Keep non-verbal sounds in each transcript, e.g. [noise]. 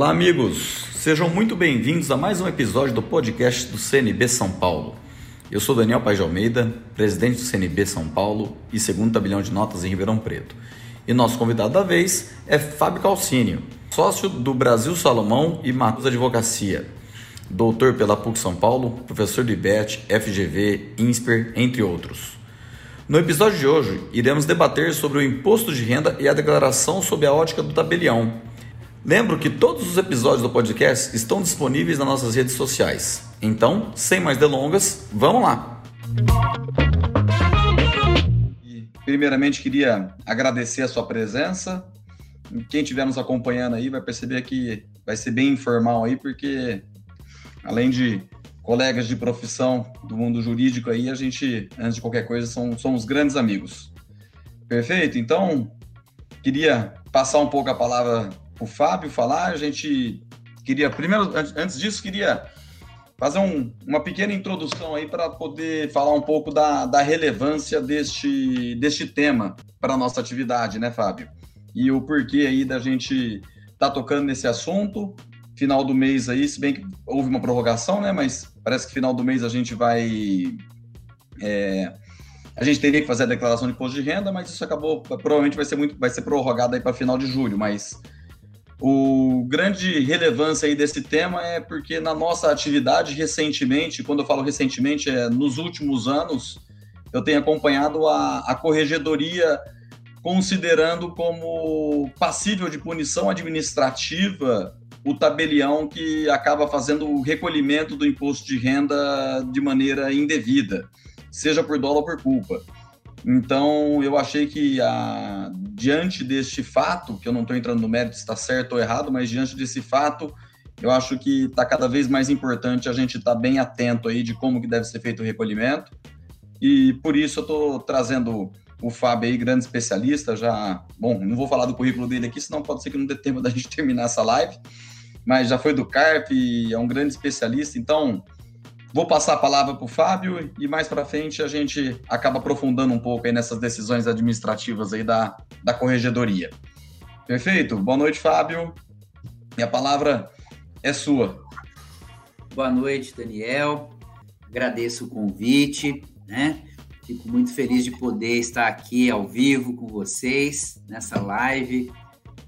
Olá, amigos! Sejam muito bem-vindos a mais um episódio do podcast do CNB São Paulo. Eu sou Daniel Paz de Almeida, presidente do CNB São Paulo e segundo tabelião de notas em Ribeirão Preto. E nosso convidado da vez é Fábio Calcínio, sócio do Brasil Salomão e Matos Advocacia, doutor pela PUC São Paulo, professor do IBET, FGV, INSPER, entre outros. No episódio de hoje, iremos debater sobre o imposto de renda e a declaração sob a ótica do tabelião. Lembro que todos os episódios do podcast estão disponíveis nas nossas redes sociais. Então, sem mais delongas, vamos lá! Primeiramente, queria agradecer a sua presença. Quem estiver nos acompanhando aí vai perceber que vai ser bem informal aí, porque além de colegas de profissão do mundo jurídico aí, a gente, antes de qualquer coisa, são, somos grandes amigos. Perfeito? Então, queria passar um pouco a palavra o Fábio falar. A gente queria, primeiro, antes disso, queria fazer um, uma pequena introdução aí para poder falar um pouco da, da relevância deste, deste tema para a nossa atividade, né, Fábio? E o porquê aí da gente tá tocando nesse assunto final do mês aí, se bem que houve uma prorrogação, né? Mas parece que final do mês a gente vai. É, a gente teria que fazer a declaração de imposto de renda, mas isso acabou. Provavelmente vai ser muito, vai ser prorrogado aí para final de julho, mas o grande relevância aí desse tema é porque na nossa atividade recentemente, quando eu falo recentemente, é nos últimos anos, eu tenho acompanhado a, a corregedoria considerando como passível de punição administrativa o tabelião que acaba fazendo o recolhimento do imposto de renda de maneira indevida, seja por dolo ou por culpa. Então, eu achei que, a, diante deste fato, que eu não estou entrando no mérito se está certo ou errado, mas diante desse fato, eu acho que está cada vez mais importante a gente estar tá bem atento aí de como que deve ser feito o recolhimento. E por isso eu estou trazendo o Fábio aí, grande especialista, já... Bom, não vou falar do currículo dele aqui, senão pode ser que não dê tempo da gente [laughs] terminar essa live, mas já foi do CARP, é um grande especialista, então vou passar a palavra para o Fábio e mais para frente a gente acaba aprofundando um pouco aí nessas decisões administrativas aí da, da corregedoria. Perfeito? Boa noite, Fábio. E a palavra é sua. Boa noite, Daniel. Agradeço o convite, né? Fico muito feliz de poder estar aqui ao vivo com vocês nessa live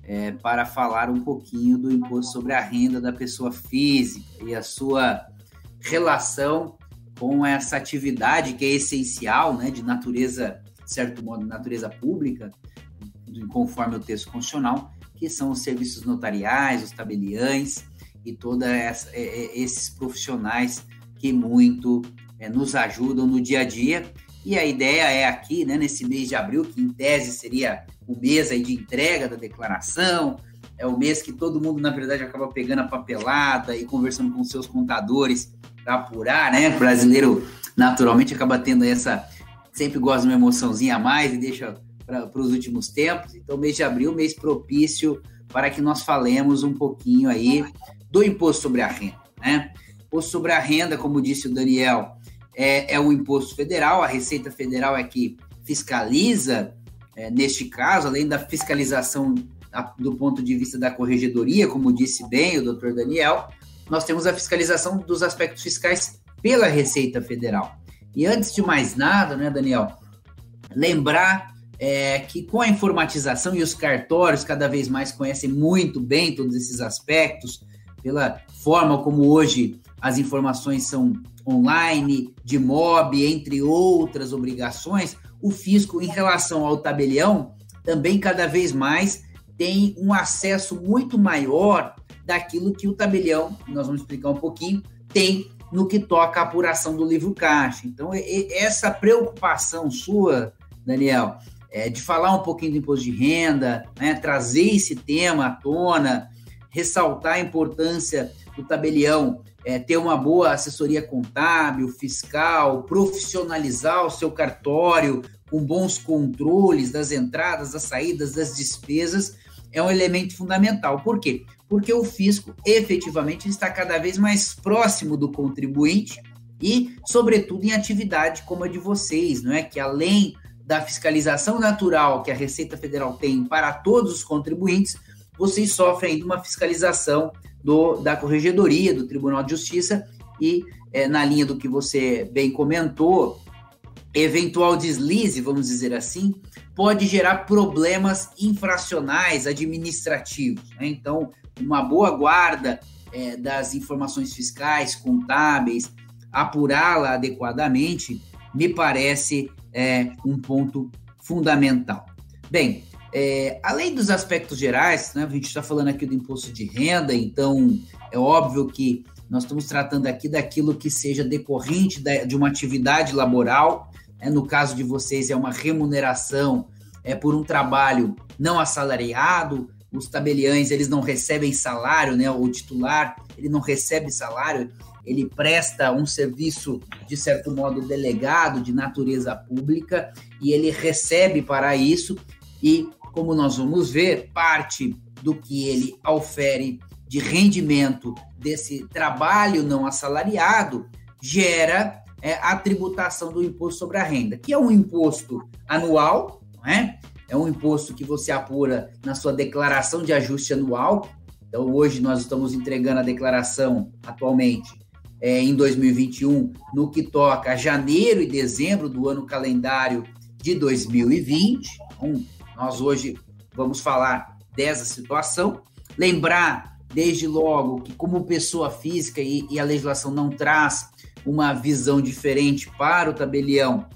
é, para falar um pouquinho do imposto sobre a renda da pessoa física e a sua relação com essa atividade que é essencial, né, de natureza, de certo modo, natureza pública, conforme o texto constitucional, que são os serviços notariais, os tabeliães e todos esses profissionais que muito é, nos ajudam no dia a dia. E a ideia é aqui, né, nesse mês de abril, que em tese seria o mês aí de entrega da declaração, é o mês que todo mundo, na verdade, acaba pegando a papelada e conversando com seus contadores apurar, né? O brasileiro, naturalmente, acaba tendo essa. Sempre gosta de uma emoçãozinha a mais e deixa para os últimos tempos. Então, mês de abril, mês propício para que nós falemos um pouquinho aí do imposto sobre a renda, né? Imposto sobre a renda, como disse o Daniel, é, é o imposto federal, a Receita Federal é que fiscaliza é, neste caso, além da fiscalização do ponto de vista da corregedoria, como disse bem o doutor Daniel, nós temos a fiscalização dos aspectos fiscais pela Receita Federal. E antes de mais nada, né, Daniel, lembrar é, que com a informatização e os cartórios cada vez mais conhecem muito bem todos esses aspectos, pela forma como hoje as informações são online, de MOB, entre outras obrigações, o fisco, em relação ao tabelião, também cada vez mais tem um acesso muito maior daquilo que o tabelião, nós vamos explicar um pouquinho, tem no que toca à apuração do livro caixa. Então, essa preocupação sua, Daniel, é, de falar um pouquinho do imposto de renda, né, trazer esse tema à tona, ressaltar a importância do tabelião é, ter uma boa assessoria contábil, fiscal, profissionalizar o seu cartório com bons controles das entradas, das saídas, das despesas, é um elemento fundamental. Por quê? Porque o fisco efetivamente está cada vez mais próximo do contribuinte e, sobretudo, em atividade como a de vocês, não é? Que além da fiscalização natural que a Receita Federal tem para todos os contribuintes, vocês sofrem ainda uma fiscalização do, da Corregedoria, do Tribunal de Justiça, e é, na linha do que você bem comentou, eventual deslize, vamos dizer assim, pode gerar problemas infracionais administrativos. Né? Então, uma boa guarda é, das informações fiscais, contábeis, apurá-la adequadamente, me parece é, um ponto fundamental. Bem, é, além dos aspectos gerais, né, a gente está falando aqui do imposto de renda, então é óbvio que nós estamos tratando aqui daquilo que seja decorrente da, de uma atividade laboral. Né, no caso de vocês, é uma remuneração é, por um trabalho não assalariado. Os tabeliães eles não recebem salário, né? O titular ele não recebe salário, ele presta um serviço, de certo modo, delegado de natureza pública e ele recebe para isso e, como nós vamos ver, parte do que ele ofere de rendimento desse trabalho não assalariado gera é, a tributação do imposto sobre a renda, que é um imposto anual, não é? É um imposto que você apura na sua declaração de ajuste anual. Então, hoje nós estamos entregando a declaração atualmente é, em 2021 no que toca a janeiro e dezembro do ano calendário de 2020. Então, nós hoje vamos falar dessa situação. Lembrar, desde logo, que como pessoa física e, e a legislação não traz uma visão diferente para o tabelião,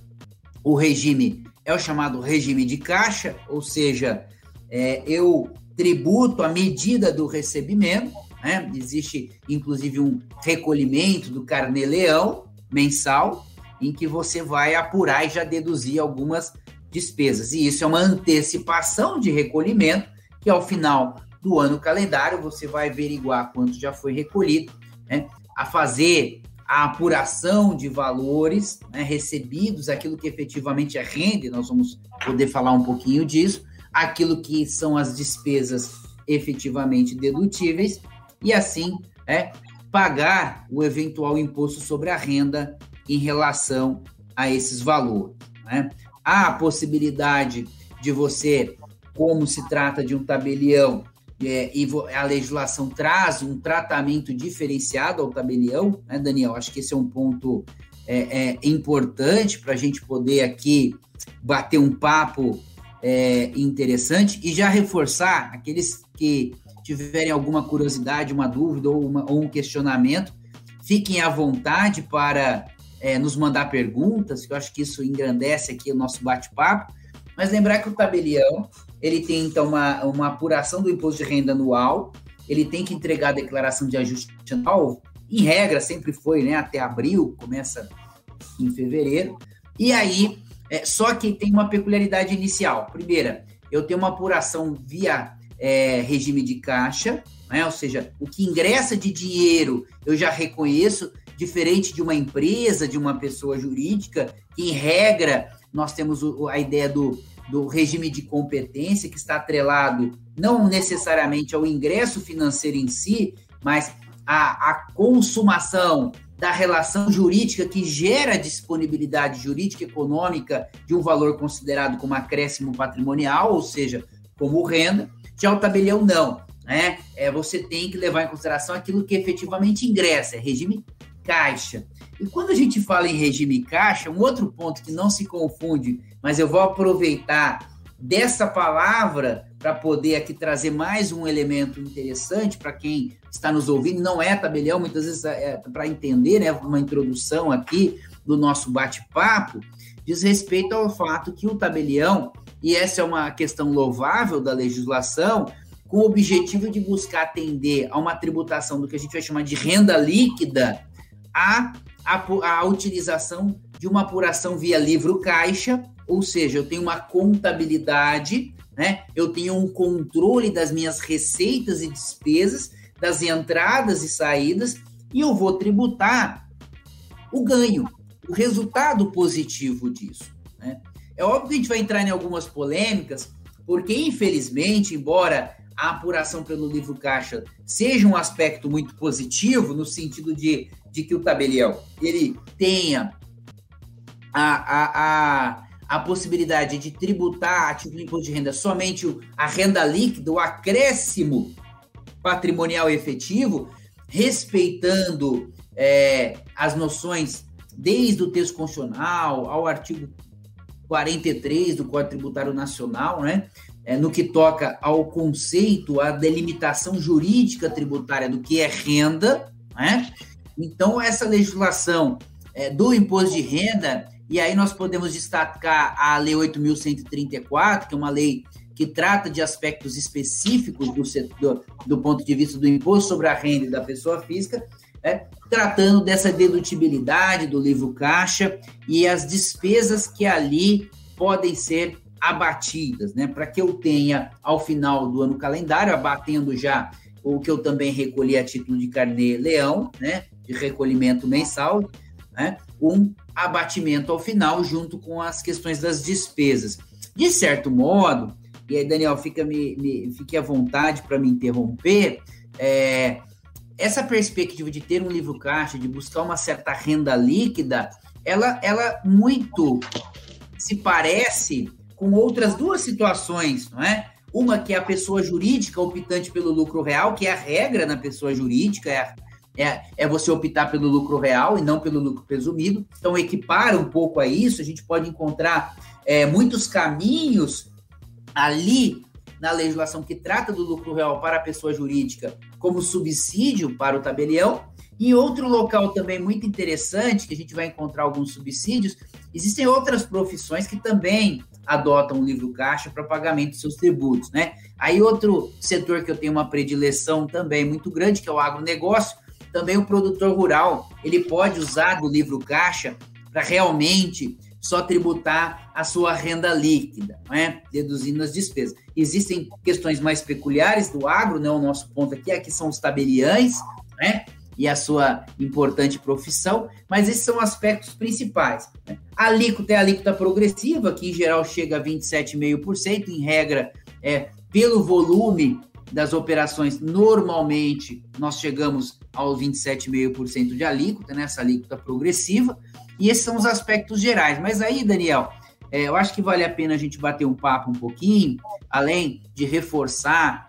o regime é o chamado regime de caixa, ou seja, é, eu tributo à medida do recebimento, né? Existe, inclusive, um recolhimento do carnê-leão mensal, em que você vai apurar e já deduzir algumas despesas. E isso é uma antecipação de recolhimento, que ao final do ano calendário você vai averiguar quanto já foi recolhido, né? a fazer a apuração de valores né, recebidos, aquilo que efetivamente é renda, nós vamos poder falar um pouquinho disso, aquilo que são as despesas efetivamente dedutíveis e assim é, pagar o eventual imposto sobre a renda em relação a esses valores. Né? Há a possibilidade de você, como se trata de um tabelião, é, e a legislação traz um tratamento diferenciado ao tabelião, né, Daniel? Acho que esse é um ponto é, é importante para a gente poder aqui bater um papo é, interessante e já reforçar aqueles que tiverem alguma curiosidade, uma dúvida ou, uma, ou um questionamento, fiquem à vontade para é, nos mandar perguntas, que eu acho que isso engrandece aqui o nosso bate-papo. Mas lembrar que o tabelião, ele tem então uma, uma apuração do imposto de renda anual, ele tem que entregar a declaração de ajuste anual, em regra sempre foi, né, até abril, começa em fevereiro. E aí, é, só que tem uma peculiaridade inicial. Primeira, eu tenho uma apuração via é, regime de caixa, né? ou seja, o que ingressa de dinheiro eu já reconheço, diferente de uma empresa, de uma pessoa jurídica, que em regra nós temos a ideia do, do regime de competência, que está atrelado não necessariamente ao ingresso financeiro em si, mas à, à consumação da relação jurídica que gera disponibilidade jurídica econômica de um valor considerado como acréscimo patrimonial, ou seja, como renda. Já o tabelião, não. Né? É, você tem que levar em consideração aquilo que efetivamente ingressa, é regime caixa. E quando a gente fala em regime caixa, um outro ponto que não se confunde, mas eu vou aproveitar dessa palavra para poder aqui trazer mais um elemento interessante para quem está nos ouvindo, não é tabelião, muitas vezes é, é para entender, né, uma introdução aqui do nosso bate-papo, diz respeito ao fato que o tabelião e essa é uma questão louvável da legislação, com o objetivo de buscar atender a uma tributação do que a gente vai chamar de renda líquida, a, a, a utilização de uma apuração via livro caixa, ou seja, eu tenho uma contabilidade, né? eu tenho um controle das minhas receitas e despesas, das entradas e saídas, e eu vou tributar o ganho, o resultado positivo disso. Né? É óbvio que a gente vai entrar em algumas polêmicas, porque infelizmente, embora a apuração pelo livro caixa seja um aspecto muito positivo, no sentido de, de que o tabelião ele tenha a, a, a, a possibilidade de tributar a título de imposto de renda somente a renda líquida, o acréscimo patrimonial efetivo, respeitando é, as noções desde o texto constitucional ao artigo 43 do Código Tributário Nacional, né? É, no que toca ao conceito, à delimitação jurídica tributária do que é renda, né? Então, essa legislação é, do imposto de renda, e aí nós podemos destacar a Lei 8.134, que é uma lei que trata de aspectos específicos do, setor, do ponto de vista do imposto sobre a renda da pessoa física, é, tratando dessa dedutibilidade do livro caixa e as despesas que ali podem ser abatidas, né? Para que eu tenha, ao final do ano calendário, abatendo já o que eu também recolhi a título de carnê leão, né? De recolhimento mensal, né? Um abatimento ao final, junto com as questões das despesas. De certo modo, e aí, Daniel, fica me, me fique à vontade para me interromper. É, essa perspectiva de ter um livro caixa, de buscar uma certa renda líquida, ela, ela muito se parece com outras duas situações, não é? Uma que é a pessoa jurídica optante pelo lucro real, que é a regra na pessoa jurídica, é, é, é você optar pelo lucro real e não pelo lucro presumido. Então, equipara um pouco a isso, a gente pode encontrar é, muitos caminhos ali na legislação que trata do lucro real para a pessoa jurídica como subsídio para o tabelião. E outro local também muito interessante, que a gente vai encontrar alguns subsídios, existem outras profissões que também adotam o livro caixa para pagamento de seus tributos, né? Aí outro setor que eu tenho uma predileção também muito grande, que é o agronegócio, também o produtor rural, ele pode usar do livro caixa para realmente só tributar a sua renda líquida, né? deduzindo as despesas. Existem questões mais peculiares do agro, né? o nosso ponto aqui, aqui são os tabeliães, né? e a sua importante profissão, mas esses são aspectos principais. Né? A alíquota é a alíquota progressiva, que em geral chega a 27,5%, em regra, é, pelo volume das operações, normalmente nós chegamos aos 27,5% de alíquota, nessa né? alíquota progressiva, e esses são os aspectos gerais. Mas aí, Daniel, é, eu acho que vale a pena a gente bater um papo um pouquinho, além de reforçar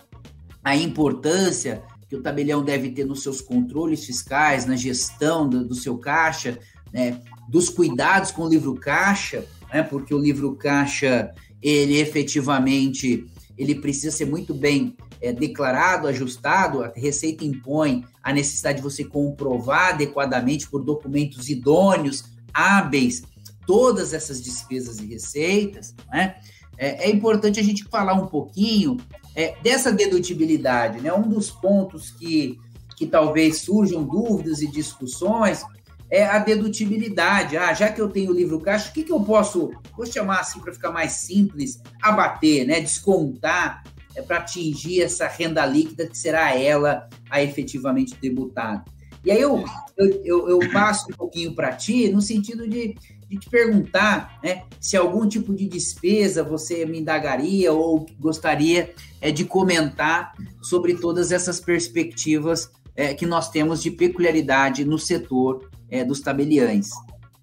a importância que o tabelião deve ter nos seus controles fiscais, na gestão do, do seu caixa, né, dos cuidados com o livro caixa, né, porque o livro caixa, ele efetivamente, ele precisa ser muito bem é, declarado, ajustado, a Receita impõe a necessidade de você comprovar adequadamente por documentos idôneos, hábeis, todas essas despesas e receitas, né? É, é importante a gente falar um pouquinho é, dessa dedutibilidade, né? Um dos pontos que, que talvez surjam dúvidas e discussões é a dedutibilidade. Ah, já que eu tenho o livro caixa, o que, que eu posso, vou chamar assim para ficar mais simples, abater, né? Descontar é, para atingir essa renda líquida que será ela a efetivamente tributada. E aí eu, eu, eu, eu passo um pouquinho para ti no sentido de, de te perguntar né, se algum tipo de despesa você me indagaria ou gostaria é, de comentar sobre todas essas perspectivas é, que nós temos de peculiaridade no setor é, dos tabeliães.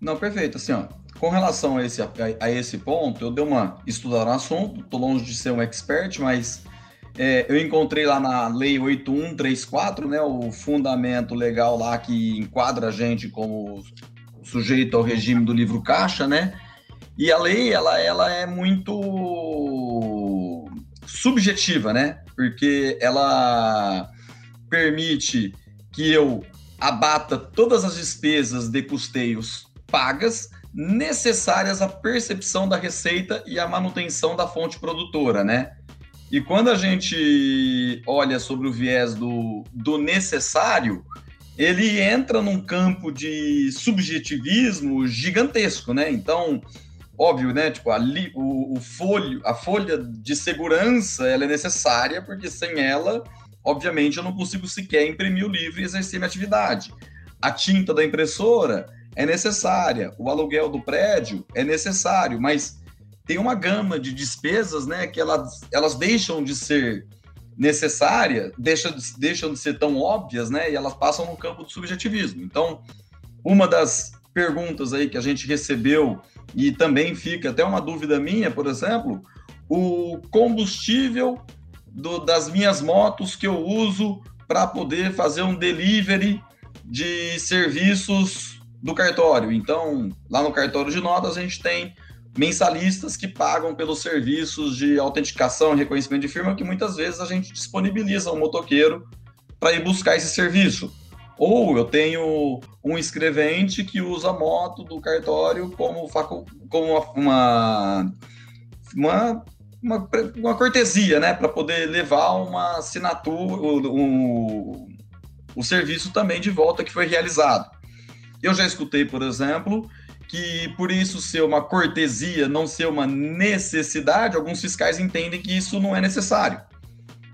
Não, perfeito. Assim, ó, com relação a esse, a, a esse ponto, eu dei uma estudada no assunto, estou longe de ser um expert, mas é, eu encontrei lá na Lei 8134, né, o fundamento legal lá que enquadra a gente como sujeito ao regime do livro caixa, né? E a lei, ela, ela é muito subjetiva, né? Porque ela permite que eu abata todas as despesas de custeios pagas necessárias à percepção da receita e à manutenção da fonte produtora, né? E quando a gente olha sobre o viés do, do necessário, ele entra num campo de subjetivismo gigantesco, né? Então, óbvio, né? Tipo, ali, o, o folho, a folha de segurança, ela é necessária, porque sem ela, obviamente, eu não consigo sequer imprimir o livro e exercer minha atividade. A tinta da impressora é necessária, o aluguel do prédio é necessário, mas tem uma gama de despesas, né, que elas, elas deixam de ser necessárias, deixam, deixam de ser tão óbvias, né, e elas passam no campo do subjetivismo. Então, uma das perguntas aí que a gente recebeu e também fica até uma dúvida minha, por exemplo, o combustível do, das minhas motos que eu uso para poder fazer um delivery de serviços do cartório. Então, lá no cartório de notas, a gente tem mensalistas que pagam pelos serviços de autenticação e reconhecimento de firma, que muitas vezes a gente disponibiliza um motoqueiro para ir buscar esse serviço. Ou eu tenho um escrevente que usa a moto do cartório como, como uma, uma, uma, uma cortesia, né? Para poder levar uma assinatura, o, o, o serviço também de volta que foi realizado. Eu já escutei, por exemplo, que por isso ser uma cortesia, não ser uma necessidade, alguns fiscais entendem que isso não é necessário.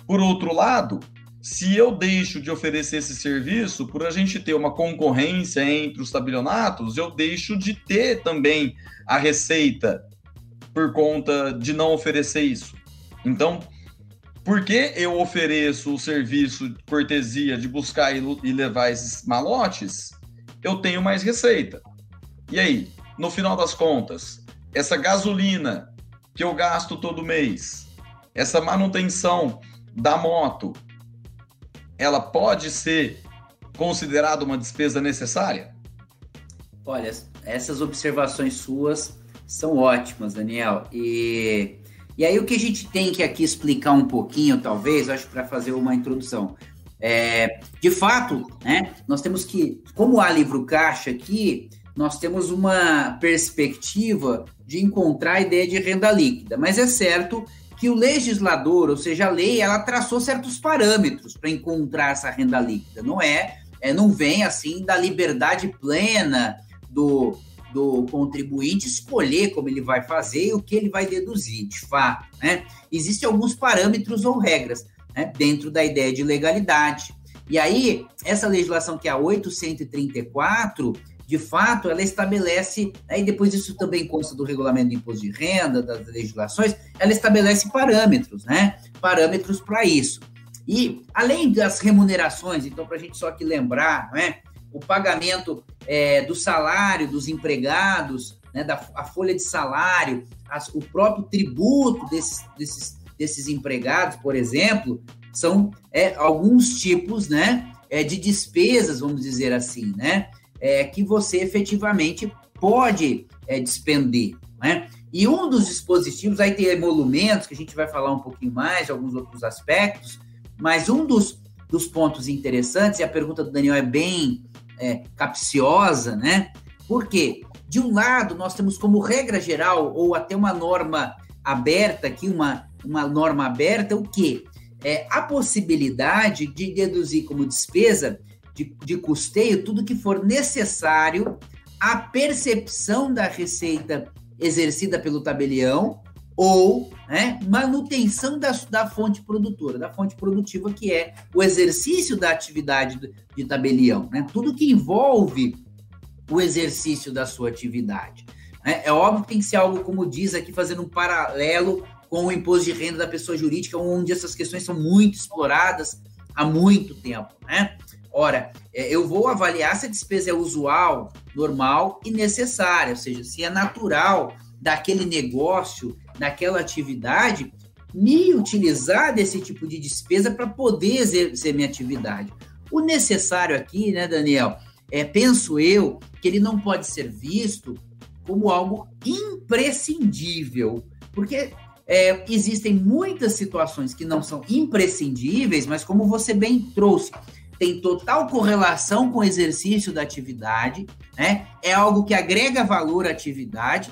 Por outro lado, se eu deixo de oferecer esse serviço, por a gente ter uma concorrência entre os tabelionatos, eu deixo de ter também a receita por conta de não oferecer isso. Então, por que eu ofereço o serviço de cortesia de buscar e levar esses malotes? Eu tenho mais receita. E aí, no final das contas, essa gasolina que eu gasto todo mês, essa manutenção da moto, ela pode ser considerada uma despesa necessária? Olha, essas observações suas são ótimas, Daniel. E, e aí o que a gente tem que aqui explicar um pouquinho, talvez, acho para fazer uma introdução. É, de fato, né, nós temos que, como há livro caixa aqui, nós temos uma perspectiva de encontrar a ideia de renda líquida, mas é certo que o legislador, ou seja, a lei, ela traçou certos parâmetros para encontrar essa renda líquida. Não é, é, não vem assim da liberdade plena do, do contribuinte escolher como ele vai fazer e o que ele vai deduzir, de fato. Né? Existem alguns parâmetros ou regras né, dentro da ideia de legalidade. E aí, essa legislação que é a 834, de fato, ela estabelece, aí depois isso também consta do regulamento do imposto de renda, das legislações, ela estabelece parâmetros, né? Parâmetros para isso. E além das remunerações, então, para a gente só aqui lembrar, né? O pagamento é, do salário dos empregados, né, da a folha de salário, as, o próprio tributo desses, desses, desses empregados, por exemplo, são é, alguns tipos né, é, de despesas, vamos dizer assim, né? é, que você efetivamente pode é, despender. Né? E um dos dispositivos, aí tem emolumentos, que a gente vai falar um pouquinho mais, alguns outros aspectos, mas um dos, dos pontos interessantes, e a pergunta do Daniel é bem é, capciosa, né? Porque, de um lado, nós temos como regra geral, ou até uma norma aberta aqui, uma, uma norma aberta, o quê? É, a possibilidade de deduzir como despesa de, de custeio tudo que for necessário à percepção da receita exercida pelo tabelião ou né, manutenção da, da fonte produtora, da fonte produtiva, que é o exercício da atividade de tabelião. Né? Tudo que envolve o exercício da sua atividade. Né? É óbvio que tem que ser algo, como diz aqui, fazendo um paralelo com o imposto de renda da pessoa jurídica, onde essas questões são muito exploradas há muito tempo. Né? Ora, é, eu vou avaliar se a despesa é usual, normal e necessária, ou seja, se é natural daquele negócio, daquela atividade, me utilizar desse tipo de despesa para poder exercer minha atividade. O necessário aqui, né, Daniel, é, penso eu, que ele não pode ser visto como algo imprescindível, porque é, existem muitas situações que não são imprescindíveis, mas como você bem trouxe, tem total correlação com o exercício da atividade, né? É algo que agrega valor à atividade,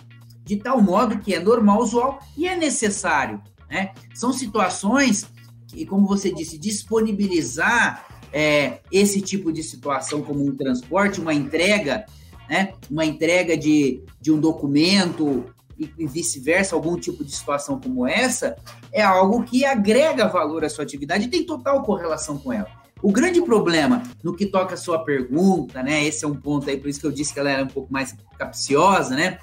de tal modo que é normal, usual e é necessário, né? São situações que, como você disse, disponibilizar é, esse tipo de situação como um transporte, uma entrega, né? Uma entrega de, de um documento e, e vice-versa, algum tipo de situação como essa, é algo que agrega valor à sua atividade e tem total correlação com ela. O grande problema no que toca a sua pergunta, né? Esse é um ponto aí, por isso que eu disse que ela era um pouco mais capciosa, né?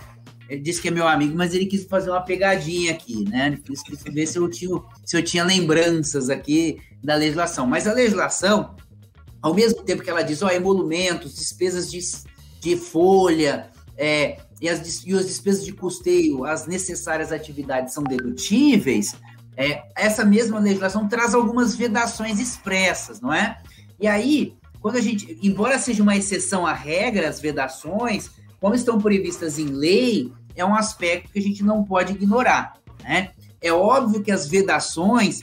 Ele disse que é meu amigo, mas ele quis fazer uma pegadinha aqui, né? Ele quis, ver se eu, tinha, se eu tinha lembranças aqui da legislação. Mas a legislação, ao mesmo tempo que ela diz, ó, emolumentos, despesas de, de folha é, e, as, e as despesas de custeio, as necessárias atividades são dedutíveis, é, essa mesma legislação traz algumas vedações expressas, não é? E aí, quando a gente, embora seja uma exceção à regra, as vedações, como estão previstas em lei, é um aspecto que a gente não pode ignorar, né? É óbvio que as vedações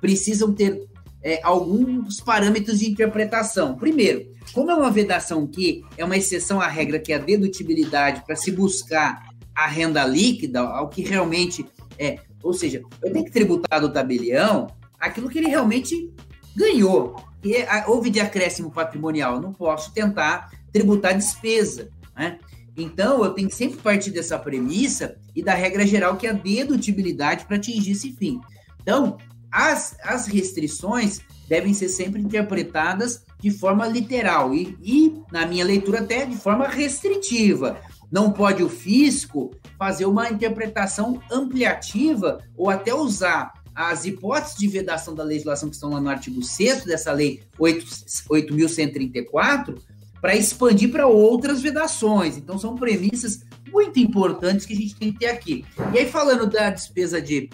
precisam ter é, alguns parâmetros de interpretação. Primeiro, como é uma vedação que é uma exceção à regra que é a dedutibilidade para se buscar a renda líquida, ao que realmente é, ou seja, eu tenho que tributar do tabelião aquilo que ele realmente ganhou. E houve de acréscimo patrimonial, não posso tentar tributar despesa, né? Então, eu tenho que sempre partir dessa premissa e da regra geral que é a dedutibilidade para atingir esse fim. Então, as, as restrições devem ser sempre interpretadas de forma literal e, e, na minha leitura, até de forma restritiva. Não pode o fisco fazer uma interpretação ampliativa ou até usar as hipóteses de vedação da legislação que estão lá no artigo 6 dessa lei 8.134 para expandir para outras vedações. Então, são premissas muito importantes que a gente tem que ter aqui. E aí, falando da despesa de,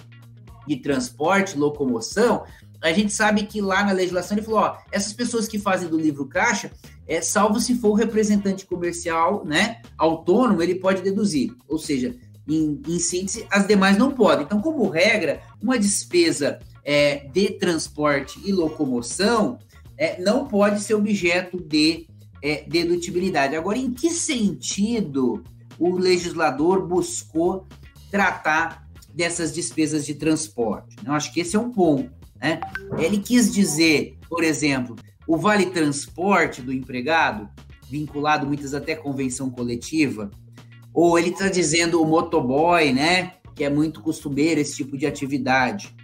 de transporte, locomoção, a gente sabe que lá na legislação ele falou, ó, essas pessoas que fazem do livro caixa, é, salvo se for o representante comercial, né, autônomo, ele pode deduzir. Ou seja, em, em síntese, as demais não podem. Então, como regra, uma despesa é, de transporte e locomoção é, não pode ser objeto de é, dedutibilidade. Agora, em que sentido o legislador buscou tratar dessas despesas de transporte? Eu acho que esse é um ponto. Né? Ele quis dizer, por exemplo, o vale transporte do empregado, vinculado muitas até à convenção coletiva, ou ele está dizendo o motoboy, né? Que é muito costumeiro esse tipo de atividade.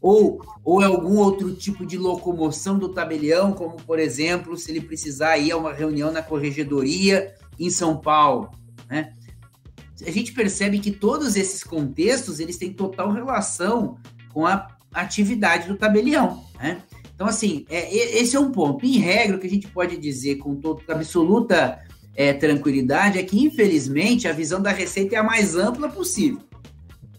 Ou, ou é algum outro tipo de locomoção do tabelião, como, por exemplo, se ele precisar ir a uma reunião na corregedoria em São Paulo. Né? A gente percebe que todos esses contextos eles têm total relação com a atividade do tabelião. Né? Então, assim, é, esse é um ponto. Em regra, o que a gente pode dizer com toda absoluta é, tranquilidade é que, infelizmente, a visão da receita é a mais ampla possível.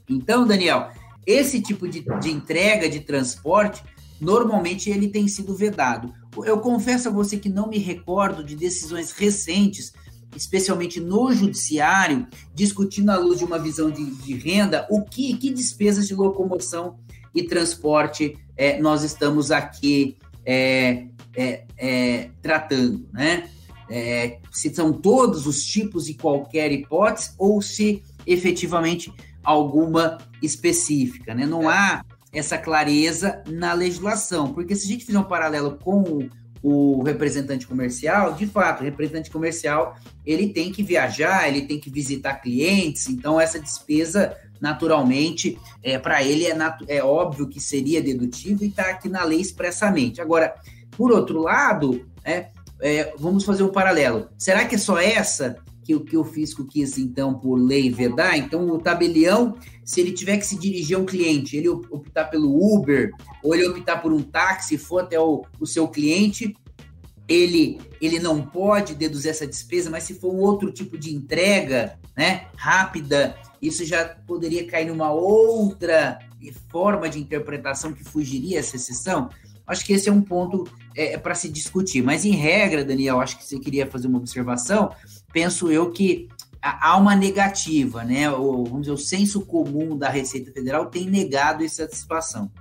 Então, Daniel, esse tipo de, de entrega de transporte, normalmente ele tem sido vedado. Eu confesso a você que não me recordo de decisões recentes, especialmente no judiciário, discutindo à luz de uma visão de, de renda, o que, que despesas de locomoção e transporte é, nós estamos aqui é, é, é tratando, né? É, se são todos os tipos e qualquer hipótese ou se efetivamente alguma específica, né? Não há essa clareza na legislação, porque se a gente fizer um paralelo com o representante comercial, de fato, o representante comercial ele tem que viajar, ele tem que visitar clientes, então essa despesa naturalmente, é, para ele é, é óbvio que seria dedutivo e está aqui na lei expressamente. Agora, por outro lado, é, é, vamos fazer um paralelo. Será que é só essa que, que o fisco quis, então, por lei, vedar? Então, o tabelião, se ele tiver que se dirigir a um cliente, ele optar pelo Uber, ou ele optar por um táxi, for até o, o seu cliente, ele, ele não pode deduzir essa despesa, mas se for um outro tipo de entrega, né, rápida, isso já poderia cair numa outra forma de interpretação que fugiria essa exceção. Acho que esse é um ponto é, é para se discutir. Mas, em regra, Daniel, acho que você queria fazer uma observação. Penso eu que há uma negativa, né? O, vamos dizer, o senso comum da Receita Federal tem negado essa situação.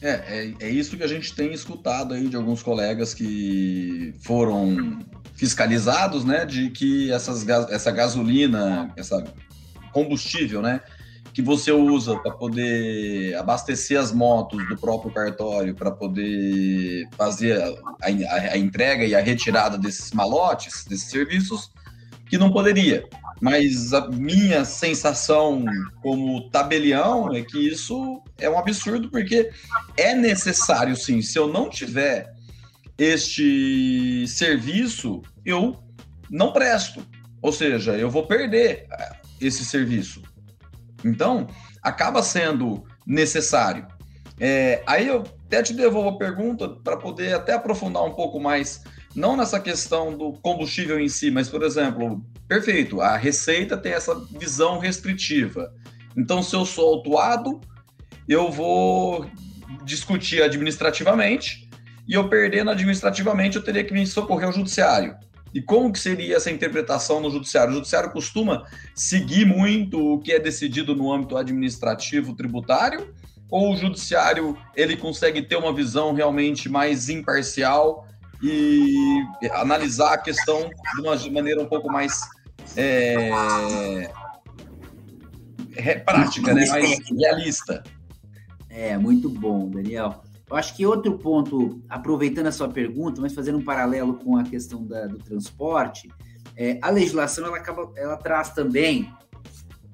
É, é, é, isso que a gente tem escutado aí de alguns colegas que foram fiscalizados, né? De que essas, essa gasolina, essa combustível, né? Que você usa para poder abastecer as motos do próprio cartório, para poder fazer a, a, a entrega e a retirada desses malotes, desses serviços, que não poderia. Mas a minha sensação como tabelião é que isso é um absurdo, porque é necessário sim. Se eu não tiver este serviço, eu não presto. Ou seja, eu vou perder esse serviço. Então, acaba sendo necessário. É, aí eu até te devolvo a pergunta para poder até aprofundar um pouco mais não nessa questão do combustível em si, mas, por exemplo, perfeito, a Receita tem essa visão restritiva. Então, se eu sou autuado, eu vou discutir administrativamente e eu perdendo administrativamente, eu teria que me socorrer ao judiciário. E como que seria essa interpretação no judiciário? O judiciário costuma seguir muito o que é decidido no âmbito administrativo tributário ou o judiciário ele consegue ter uma visão realmente mais imparcial e analisar a questão de uma maneira um pouco mais é, prática, né? mais realista? É, muito bom, Daniel. Eu acho que outro ponto, aproveitando a sua pergunta, mas fazendo um paralelo com a questão da, do transporte, é, a legislação ela, acaba, ela traz também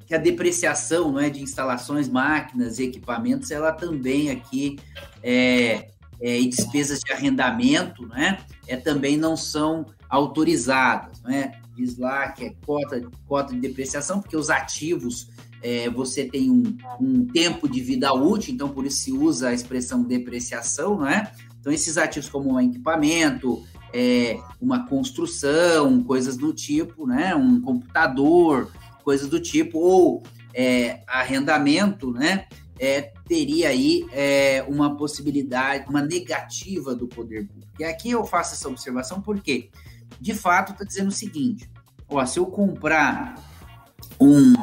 que a depreciação não é, de instalações, máquinas e equipamentos, ela também aqui é, é, e despesas de arrendamento, né, é, também não são autorizadas, né? Diz lá que é cota, cota de depreciação, porque os ativos é, você tem um, um, tempo de vida útil, então por isso se usa a expressão depreciação, não é? Então esses ativos como um equipamento, é, uma construção, coisas do tipo, né? Um computador, coisas do tipo, ou é, arrendamento, né? É, teria aí é, uma possibilidade, uma negativa do poder público. E aqui eu faço essa observação porque, de fato, está dizendo o seguinte: ó, se eu comprar um,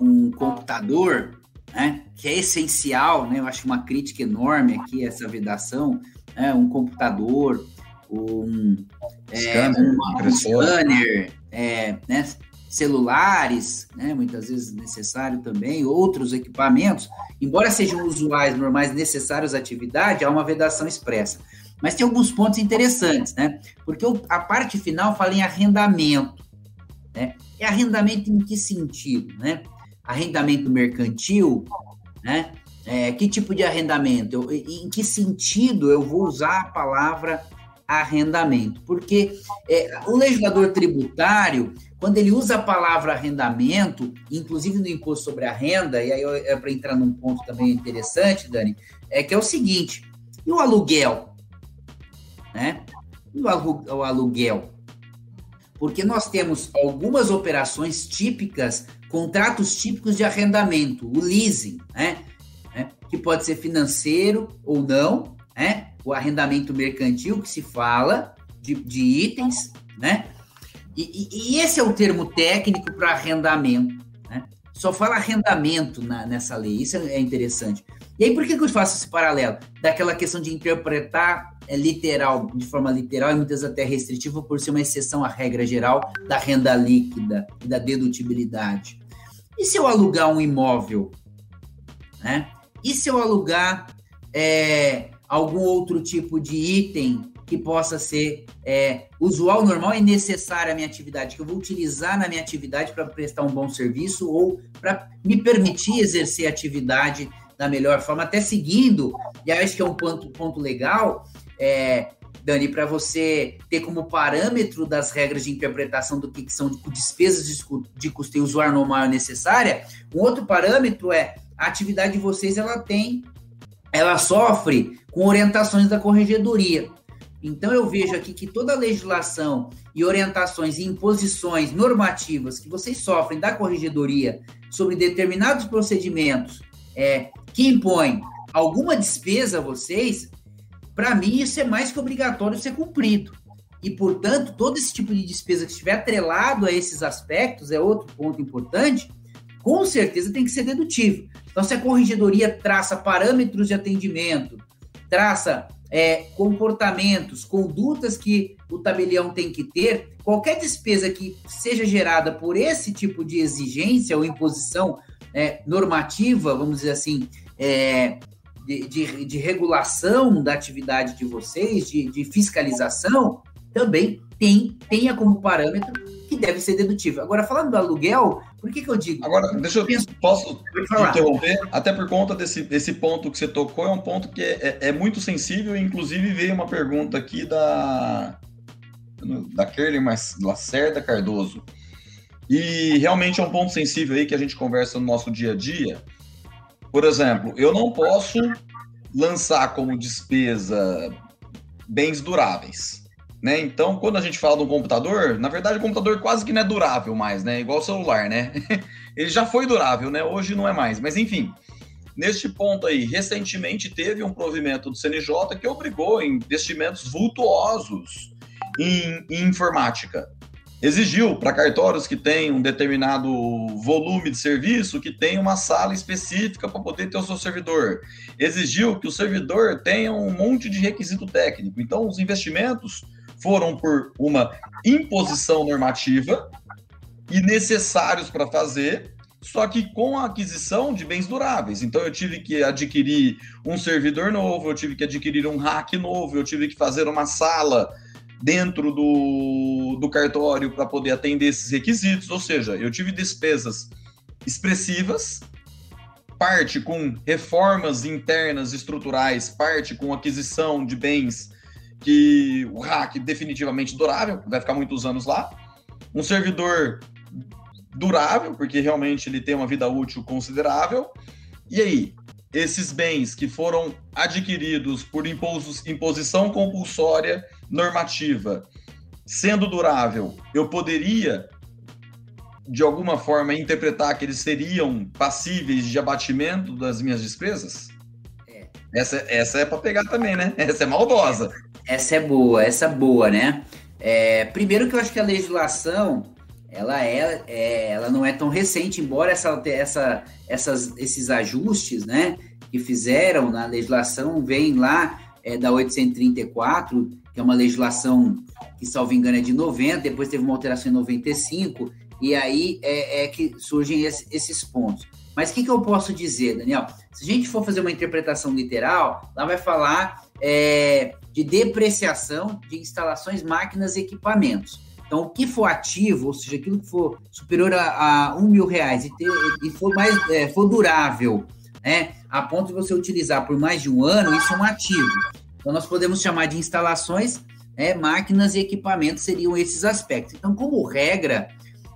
um computador, né, que é essencial, né, eu acho uma crítica enorme aqui essa vedação, né, um computador, um, é, um scanner, é, né, celulares, né, muitas vezes necessário também, outros equipamentos, embora sejam usuais normais necessários à atividade, há uma vedação expressa. Mas tem alguns pontos interessantes, né? Porque a parte final fala em arrendamento, né? É arrendamento em que sentido, né? arrendamento mercantil, né? É, que tipo de arrendamento? Eu, em que sentido eu vou usar a palavra arrendamento? Porque é, o legislador tributário, quando ele usa a palavra arrendamento, inclusive no imposto sobre a renda, e aí é para entrar num ponto também interessante, Dani, é que é o seguinte: e o aluguel? Né? E o aluguel? Porque nós temos algumas operações típicas contratos típicos de arrendamento, o leasing, né? É, que pode ser financeiro ou não, né? O arrendamento mercantil que se fala de, de itens, né? E, e, e, esse é o termo técnico para arrendamento, né? Só fala arrendamento na, nessa lei, isso é interessante. E aí, por que, que eu faço esse paralelo? Daquela questão de interpretar é, literal, de forma literal e muitas até restritiva, por ser uma exceção à regra geral da renda líquida e da dedutibilidade. E se eu alugar um imóvel? Né? E se eu alugar é, algum outro tipo de item que possa ser é, usual, normal e necessário à minha atividade, que eu vou utilizar na minha atividade para prestar um bom serviço ou para me permitir exercer a atividade da melhor forma, até seguindo, e acho que é um ponto, ponto legal, é, Dani, para você ter como parâmetro das regras de interpretação do que, que são despesas de custeio usuário normal necessária, um outro parâmetro é a atividade de vocês, ela tem, ela sofre com orientações da corregedoria. Então eu vejo aqui que toda a legislação e orientações e imposições normativas que vocês sofrem da corregedoria sobre determinados procedimentos é, que impõem alguma despesa a vocês, para mim, isso é mais que obrigatório ser cumprido. E, portanto, todo esse tipo de despesa que estiver atrelado a esses aspectos, é outro ponto importante, com certeza tem que ser dedutível. Então, se a corregedoria traça parâmetros de atendimento, traça é, comportamentos, condutas que o tabelião tem que ter, qualquer despesa que seja gerada por esse tipo de exigência ou imposição é, normativa, vamos dizer assim, é, de, de, de regulação da atividade de vocês, de, de fiscalização, também tem, tenha como parâmetro que deve ser dedutível. Agora, falando do aluguel, por que, que eu digo? Agora, deixa eu, penso, posso interromper? Até por conta desse, desse ponto que você tocou, é um ponto que é, é, é muito sensível, inclusive veio uma pergunta aqui da, da Kerley Lacerda Cardoso. E realmente é um ponto sensível aí que a gente conversa no nosso dia a dia, por exemplo, eu não posso lançar como despesa bens duráveis. Né? Então, quando a gente fala de um computador, na verdade o computador quase que não é durável mais, né? Igual o celular, né? [laughs] Ele já foi durável, né? Hoje não é mais. Mas enfim, neste ponto aí, recentemente teve um provimento do CNJ que obrigou investimentos vultuosos em, em informática. Exigiu para cartórios que têm um determinado volume de serviço que tenha uma sala específica para poder ter o seu servidor. Exigiu que o servidor tenha um monte de requisito técnico. Então, os investimentos foram por uma imposição normativa e necessários para fazer, só que com a aquisição de bens duráveis. Então eu tive que adquirir um servidor novo, eu tive que adquirir um rack novo, eu tive que fazer uma sala dentro do, do cartório para poder atender esses requisitos, ou seja, eu tive despesas expressivas, parte com reformas internas estruturais, parte com aquisição de bens que o hack definitivamente durável, vai ficar muitos anos lá. Um servidor durável, porque realmente ele tem uma vida útil considerável. E aí, esses bens que foram adquiridos por imposição compulsória normativa, sendo durável, eu poderia de alguma forma interpretar que eles seriam passíveis de abatimento das minhas despesas? É. Essa, essa é para pegar também, né? Essa é maldosa. Essa é boa, essa é boa, né? É, primeiro que eu acho que a legislação ela é, é, ela não é tão recente, embora essa, essa, essas, esses ajustes, né, que fizeram na legislação vem lá é, da 834, que é uma legislação que, salvo engano, é de 90, depois teve uma alteração em 95, e aí é, é que surgem esse, esses pontos. Mas o que, que eu posso dizer, Daniel? Se a gente for fazer uma interpretação literal, lá vai falar é, de depreciação de instalações, máquinas e equipamentos. Então, o que for ativo, ou seja, aquilo que for superior a, a um mil reais e, ter, e for mais é, for durável, né, a ponto de você utilizar por mais de um ano, isso é um ativo. Então, nós podemos chamar de instalações, né, máquinas e equipamentos seriam esses aspectos. Então, como regra,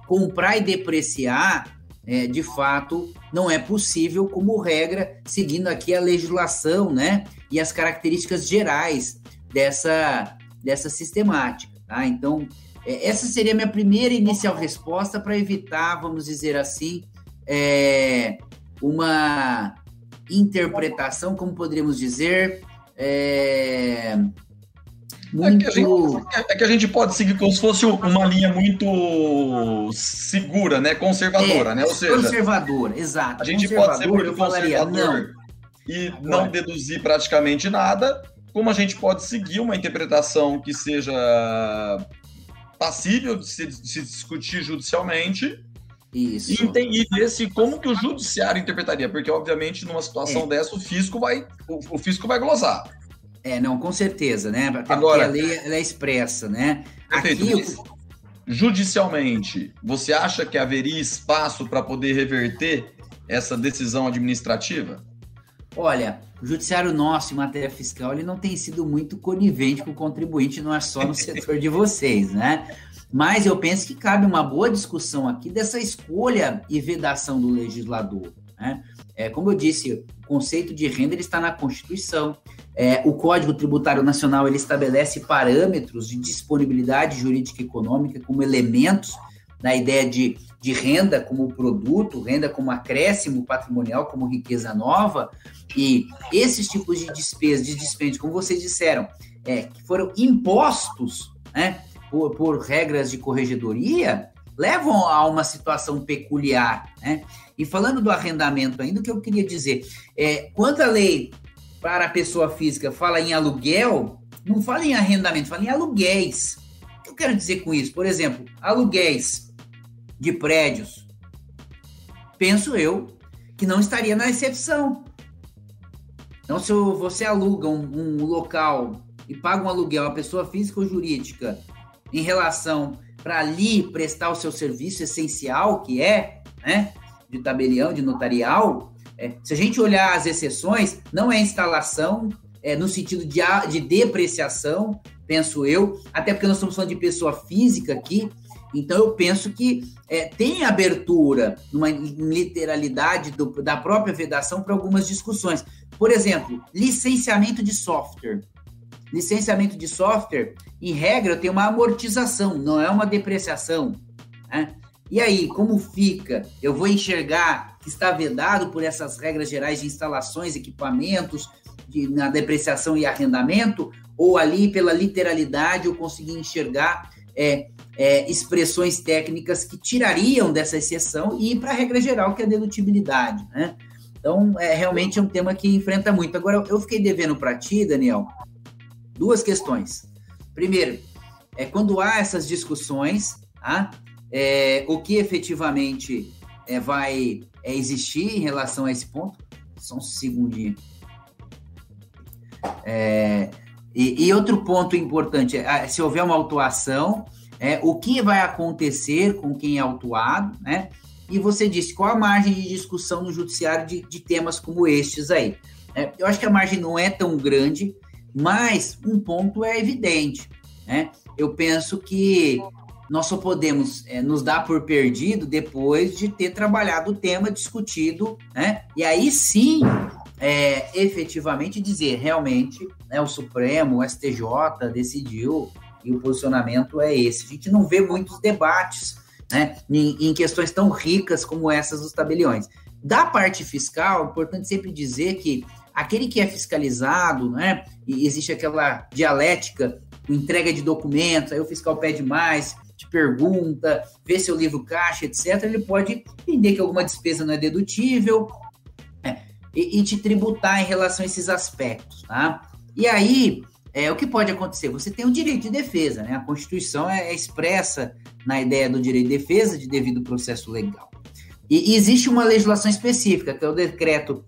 comprar e depreciar, é, de fato, não é possível como regra, seguindo aqui a legislação, né, e as características gerais dessa, dessa sistemática, tá? Então, é, essa seria a minha primeira inicial resposta para evitar, vamos dizer assim, é, uma interpretação, como poderíamos dizer, é, muito... É que, gente, é que, a gente, pode seguir como se fosse uma linha muito segura, né? Conservadora, é, né? Ou seja, conservadora, exato. A gente pode ser muito falaria, não. e Agora. não deduzir praticamente nada, como a gente pode seguir uma interpretação que seja passível de se, de se discutir judicialmente isso. E, e ver se como que o judiciário interpretaria, porque obviamente numa situação é. dessa o fisco vai o, o, fisco vai glosar. É, não, com certeza, né? Até Agora, a lei é expressa, né? Perfeito, Aqui eu... judicialmente, você acha que haveria espaço para poder reverter essa decisão administrativa? Olha, o judiciário nosso em matéria fiscal ele não tem sido muito conivente com o contribuinte, não é só no setor de vocês, né? Mas eu penso que cabe uma boa discussão aqui dessa escolha e vedação do legislador. Né? É, como eu disse, o conceito de renda ele está na Constituição. É, o Código Tributário Nacional ele estabelece parâmetros de disponibilidade jurídica e econômica como elementos da ideia de, de renda como produto, renda como acréscimo patrimonial, como riqueza nova. E esses tipos de despesas, de dispêndios, como vocês disseram, é, que foram impostos, né? por, por regras de corregedoria, levam a uma situação peculiar. Né? E falando do arrendamento ainda, o que eu queria dizer, é, quando a lei para a pessoa física fala em aluguel, não fala em arrendamento, fala em aluguéis. O que eu quero dizer com isso? Por exemplo, aluguéis de prédios. Penso eu que não estaria na exceção. Então, se você aluga um, um local e paga um aluguel a pessoa física ou jurídica em relação para ali prestar o seu serviço essencial, que é, né, de tabelião, de notarial, é, se a gente olhar as exceções, não é instalação é, no sentido de, de depreciação, penso eu, até porque nós estamos falando de pessoa física aqui, então eu penso que é, tem abertura numa literalidade do, da própria vedação para algumas discussões. Por exemplo, licenciamento de software. licenciamento de software, em regra, tem uma amortização, não é uma depreciação. Né? E aí, como fica? Eu vou enxergar que está vedado por essas regras gerais de instalações, equipamentos, de, na depreciação e arrendamento, ou ali, pela literalidade, eu consegui enxergar é, é, expressões técnicas que tirariam dessa exceção e ir para a regra geral, que é a dedutibilidade, né? Então, é, realmente é um tema que enfrenta muito. Agora, eu fiquei devendo para ti, Daniel, duas questões. Primeiro, é quando há essas discussões, tá? É, o que efetivamente é, vai é, existir em relação a esse ponto? Só um segundinho. É, e, e, outro ponto importante, é, se houver uma autuação, é, o que vai acontecer com quem é autuado, né? E você disse qual a margem de discussão no judiciário de, de temas como estes aí. É, eu acho que a margem não é tão grande, mas um ponto é evidente. Né? Eu penso que nós só podemos é, nos dar por perdido depois de ter trabalhado o tema, discutido, né? E aí sim, é, efetivamente dizer, realmente, né, o Supremo, o STJ decidiu e o posicionamento é esse. A gente não vê muitos debates né, em, em questões tão ricas como essas dos tabeliões. Da parte fiscal, é importante sempre dizer que aquele que é fiscalizado, né, e existe aquela dialética, entrega de documentos, aí o fiscal pede mais, te pergunta, vê seu livro caixa, etc., ele pode entender que alguma despesa não é dedutível é, e, e, te tributar em relação a esses aspectos, tá? E aí, é, o que pode acontecer? Você tem o direito de defesa, né? A Constituição é, é expressa na ideia do direito de defesa de devido processo legal. E, e existe uma legislação específica, que é o decreto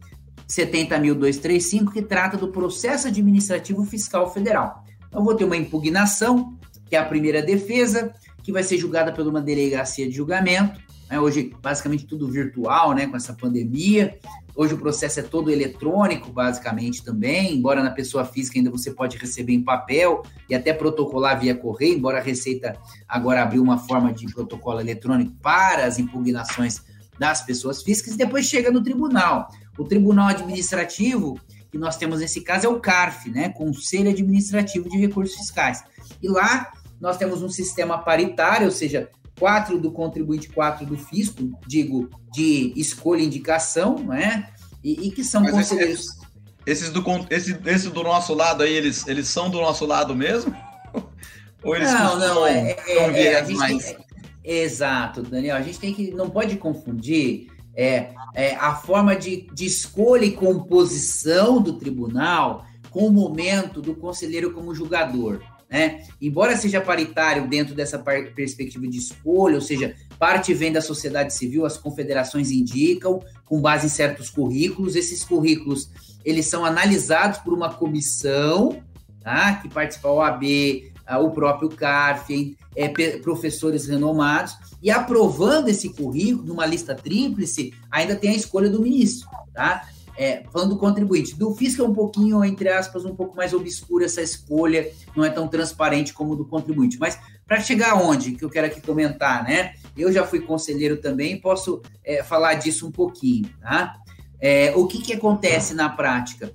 70.235, que trata do processo administrativo fiscal federal. Então, vou ter uma impugnação, que é a primeira defesa, que vai ser julgada por uma delegacia de julgamento. Né? Hoje, basicamente, tudo virtual, né? Com essa pandemia. Hoje o processo é todo eletrônico, basicamente, também, embora na pessoa física ainda você pode receber em papel e até protocolar via correio, embora a Receita agora abriu uma forma de protocolo eletrônico para as impugnações das pessoas físicas, e depois chega no tribunal. O tribunal administrativo, que nós temos nesse caso, é o CARF, né? Conselho Administrativo de Recursos Fiscais. E lá nós temos um sistema paritário, ou seja, quatro do contribuinte, quatro do fisco, digo, de escolha e indicação, né? E, e que são Mas conselheiros. Esses, esses, do, esse, esse do nosso lado aí, eles, eles são do nosso lado mesmo? [laughs] Ou eles não, não, é, é, é mais... tem, Exato, Daniel. A gente tem que. Não pode confundir é, é, a forma de, de escolha e composição do tribunal com o momento do conselheiro como julgador. Né? Embora seja paritário dentro dessa perspectiva de escolha, ou seja, parte vem da sociedade civil, as confederações indicam, com base em certos currículos, esses currículos eles são analisados por uma comissão, tá? que participa o AB, o próprio CARF, é, professores renomados, e aprovando esse currículo numa lista tríplice, ainda tem a escolha do ministro, tá? É, falando do contribuinte. Do fisco é um pouquinho, entre aspas, um pouco mais obscura essa escolha, não é tão transparente como do contribuinte. Mas para chegar aonde, que eu quero aqui comentar, né? Eu já fui conselheiro também, posso é, falar disso um pouquinho, tá? É, o que, que acontece na prática?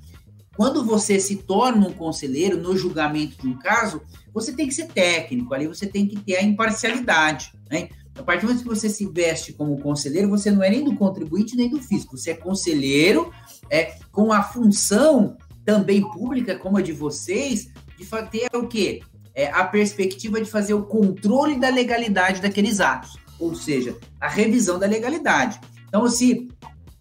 Quando você se torna um conselheiro no julgamento de um caso, você tem que ser técnico, ali você tem que ter a imparcialidade, né? A partir do momento que você se veste como conselheiro, você não é nem do contribuinte nem do fisco, você é conselheiro é, com a função também pública, como a de vocês, de ter o quê? É, a perspectiva de fazer o controle da legalidade daqueles atos, ou seja, a revisão da legalidade. Então, se,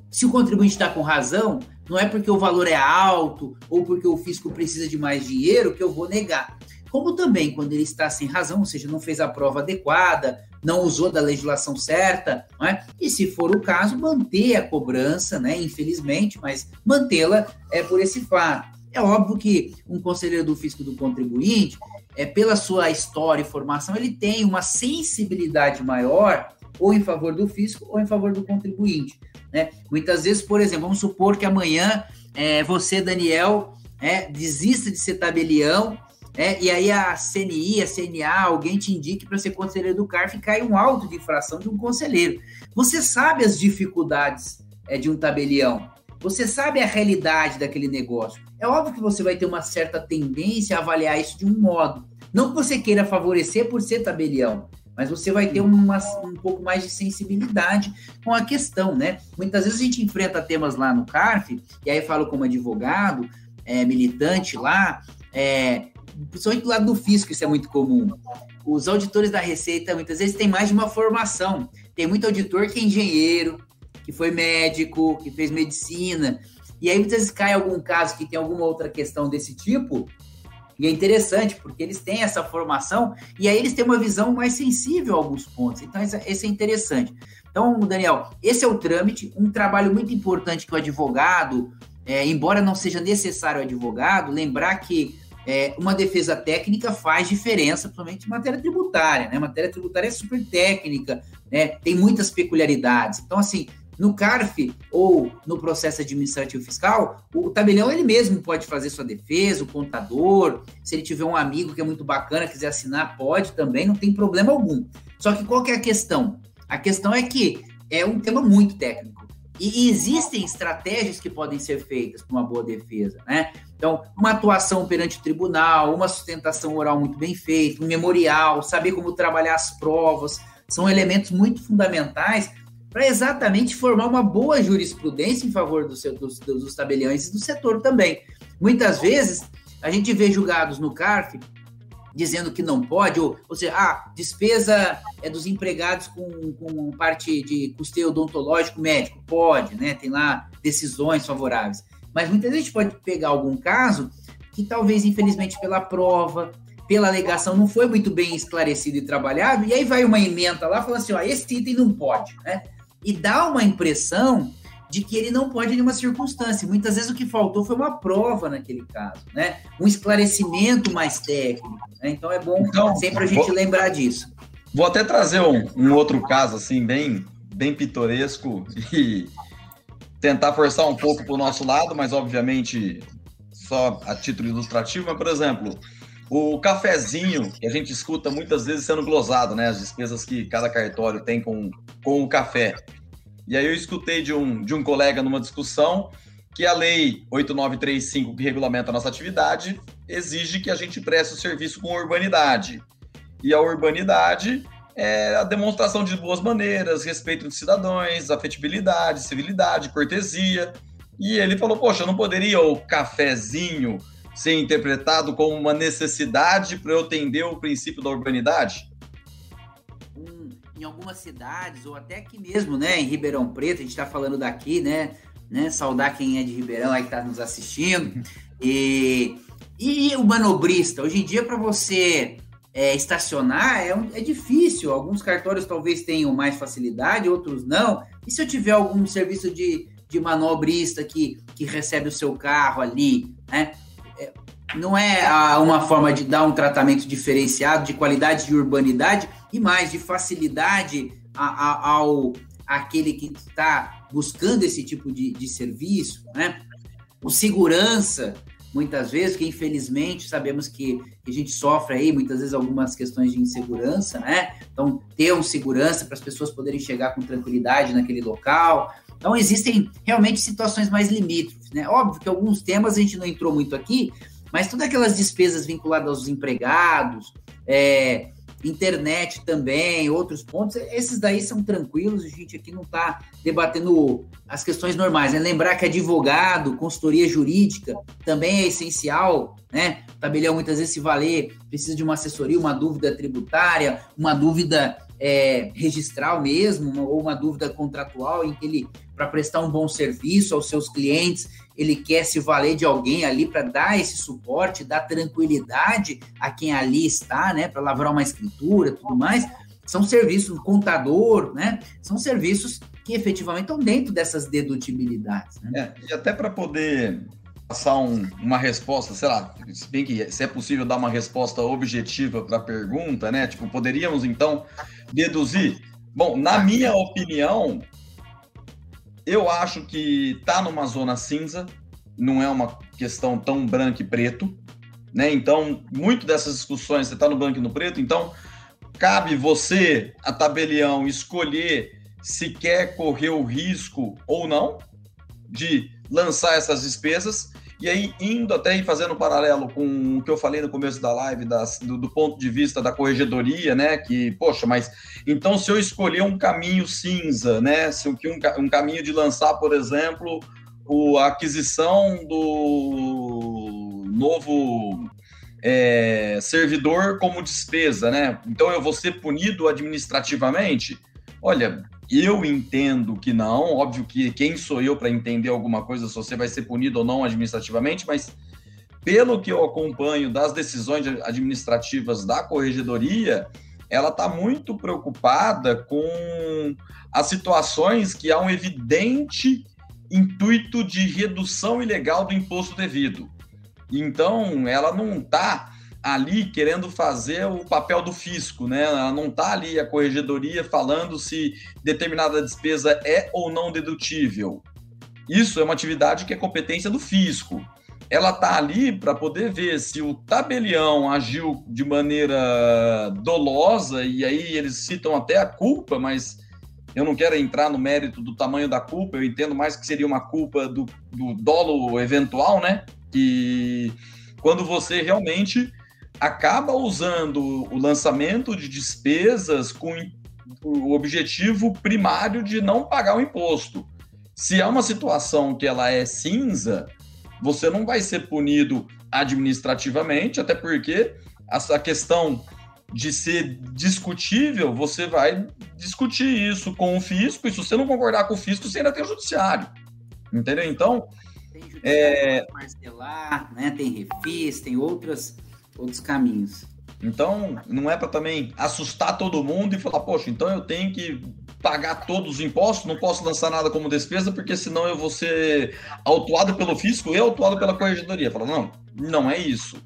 se o contribuinte está com razão, não é porque o valor é alto ou porque o fisco precisa de mais dinheiro que eu vou negar como também quando ele está sem razão, ou seja, não fez a prova adequada, não usou da legislação certa, é? e se for o caso, manter a cobrança, né? infelizmente, mas mantê-la é por esse fato. É óbvio que um conselheiro do fisco do contribuinte, é, pela sua história e formação, ele tem uma sensibilidade maior ou em favor do fisco ou em favor do contribuinte. Né? Muitas vezes, por exemplo, vamos supor que amanhã é, você, Daniel, é, desista de ser tabelião é, e aí a CNI, a CNA, alguém te indique para ser conselheiro do CARF e cai um auto de infração de um conselheiro. Você sabe as dificuldades é, de um tabelião. você sabe a realidade daquele negócio. É óbvio que você vai ter uma certa tendência a avaliar isso de um modo. Não que você queira favorecer por ser tabelião, mas você vai ter uma, um pouco mais de sensibilidade com a questão, né? Muitas vezes a gente enfrenta temas lá no CARF, e aí falo como advogado, é, militante lá, é, principalmente do lado do fisco, isso é muito comum. Os auditores da Receita muitas vezes têm mais de uma formação. Tem muito auditor que é engenheiro, que foi médico, que fez medicina. E aí muitas vezes cai algum caso que tem alguma outra questão desse tipo, e é interessante, porque eles têm essa formação e aí eles têm uma visão mais sensível a alguns pontos. Então, esse é interessante. Então, Daniel, esse é o trâmite, um trabalho muito importante que o advogado, é, embora não seja necessário o advogado, lembrar que é, uma defesa técnica faz diferença, principalmente em matéria tributária, né? Matéria tributária é super técnica, né? Tem muitas peculiaridades. Então, assim, no CARF ou no processo administrativo fiscal, o tabelião ele mesmo pode fazer sua defesa, o contador, se ele tiver um amigo que é muito bacana, quiser assinar, pode também, não tem problema algum. Só que qual que é a questão? A questão é que é um tema muito técnico. E existem estratégias que podem ser feitas para uma boa defesa, né? Então, uma atuação perante o tribunal, uma sustentação oral muito bem feita, um memorial, saber como trabalhar as provas, são elementos muito fundamentais para exatamente formar uma boa jurisprudência em favor do seu, dos, dos tabeliões e do setor também. Muitas vezes, a gente vê julgados no CARF dizendo que não pode, ou, ou seja, ah, despesa é dos empregados com, com parte de custeio odontológico médico, pode, né? Tem lá decisões favoráveis. Mas muitas vezes a gente pode pegar algum caso que talvez, infelizmente, pela prova, pela alegação, não foi muito bem esclarecido e trabalhado, e aí vai uma emenda lá falando assim, ó, esse item não pode, né? E dá uma impressão de que ele não pode em nenhuma circunstância. Muitas vezes o que faltou foi uma prova naquele caso, né? Um esclarecimento mais técnico. Né? Então é bom então, sempre a gente vou, lembrar disso. Vou até trazer um, um, outro caso assim bem bem pitoresco e tentar forçar um pouco para o nosso lado, mas obviamente só a título ilustrativo. Mas por exemplo, o cafezinho que a gente escuta muitas vezes sendo glosado, né? As despesas que cada cartório tem com com o café. E aí eu escutei de um, de um colega numa discussão que a lei 8935, que regulamenta a nossa atividade, exige que a gente preste o serviço com urbanidade. E a urbanidade é a demonstração de boas maneiras, respeito dos cidadãos, afetibilidade, civilidade, cortesia. E ele falou: Poxa, não poderia o cafezinho ser interpretado como uma necessidade para eu atender o princípio da urbanidade? em algumas cidades, ou até aqui mesmo, né, em Ribeirão Preto, a gente está falando daqui, né, né, saudar quem é de Ribeirão aí que está nos assistindo. [laughs] E, e o manobrista, hoje em dia, para você é, estacionar é, um, é difícil. Alguns cartórios talvez tenham mais facilidade, outros não. E se eu tiver algum serviço de, de manobrista que, que recebe o seu carro ali, né? Não é uma forma de dar um tratamento diferenciado de qualidade de urbanidade, e mais de facilidade a, a, ao aquele que está buscando esse tipo de, de serviço, né? O segurança, muitas vezes, que infelizmente sabemos que, a gente sofre aí muitas vezes algumas questões de insegurança, né? Então, ter um segurança para as pessoas poderem chegar com tranquilidade naquele local. Então, existem realmente situações mais limítrofes, né? Óbvio que alguns temas a gente não entrou muito aqui, mas todas aquelas despesas vinculadas aos empregados, é, internet também, outros pontos, esses daí são tranquilos, a gente aqui não está debatendo as questões normais. Né? Lembrar que advogado, consultoria jurídica também é essencial, né? O tabelião muitas vezes se valer, precisa de uma assessoria, uma dúvida tributária, uma dúvida é, registral mesmo, uma, ou uma dúvida contratual em que ele, para prestar um bom serviço aos seus clientes, ele quer se valer de alguém ali para dar esse suporte, dar tranquilidade a quem ali está, né, para lavrar uma escritura, tudo mais. São serviços, contador, né? São serviços que efetivamente estão dentro dessas dedutibilidades. Né? É, e até para poder passar um, uma resposta, sei lá, se bem que se é possível dar uma resposta objetiva para a pergunta, né? Tipo, poderíamos então deduzir? Bom, na minha opinião, eu acho que tá numa zona cinza, não é uma questão tão branco e preto, né? Então, muito dessas discussões, você tá no branco e no preto, então cabe você, a tabelião, escolher se quer correr o risco ou não, de lançar essas despesas. E aí, indo até e fazendo um paralelo com o que eu falei no começo da live, das, do, do, ponto de vista da corregedoria, né? Que, poxa, mas então se eu escolher um caminho cinza, né? Se um, um caminho de lançar, por exemplo, o, a aquisição do novo é, servidor como despesa, né? Então eu vou ser punido administrativamente? Olha, eu entendo que não, óbvio que quem sou eu para entender alguma coisa se você vai ser punido ou não administrativamente, mas pelo que eu acompanho das decisões administrativas da corregedoria, ela está muito preocupada com as situações que há um evidente intuito de redução ilegal do imposto devido. Então, ela não está ali querendo fazer o papel do fisco, né? Ela não está ali a corregedoria falando se determinada despesa é ou não dedutível. Isso é uma atividade que é competência do fisco. Ela está ali para poder ver se o tabelião agiu de maneira dolosa, e aí eles citam até a culpa, mas eu não quero entrar no mérito do tamanho da culpa, eu entendo mais que seria uma culpa do, do dolo eventual, né? Que quando você realmente acaba usando o lançamento de despesas com o objetivo primário de não pagar o imposto. Se é uma situação que ela é cinza, você não vai ser punido administrativamente, até porque essa questão de ser discutível, você vai discutir isso com o fisco, e se você não concordar com o fisco, você ainda tem o judiciário. Entendeu? Então. Tem judiciário é... parcelar, né? tem refis, tem outras outros caminhos. Então, não é para também assustar todo mundo e falar, poxa, então eu tenho que pagar todos os impostos, não posso lançar nada como despesa, porque senão eu vou ser autuado pelo fisco e autuado pela corregedoria. Fala, não, não é isso.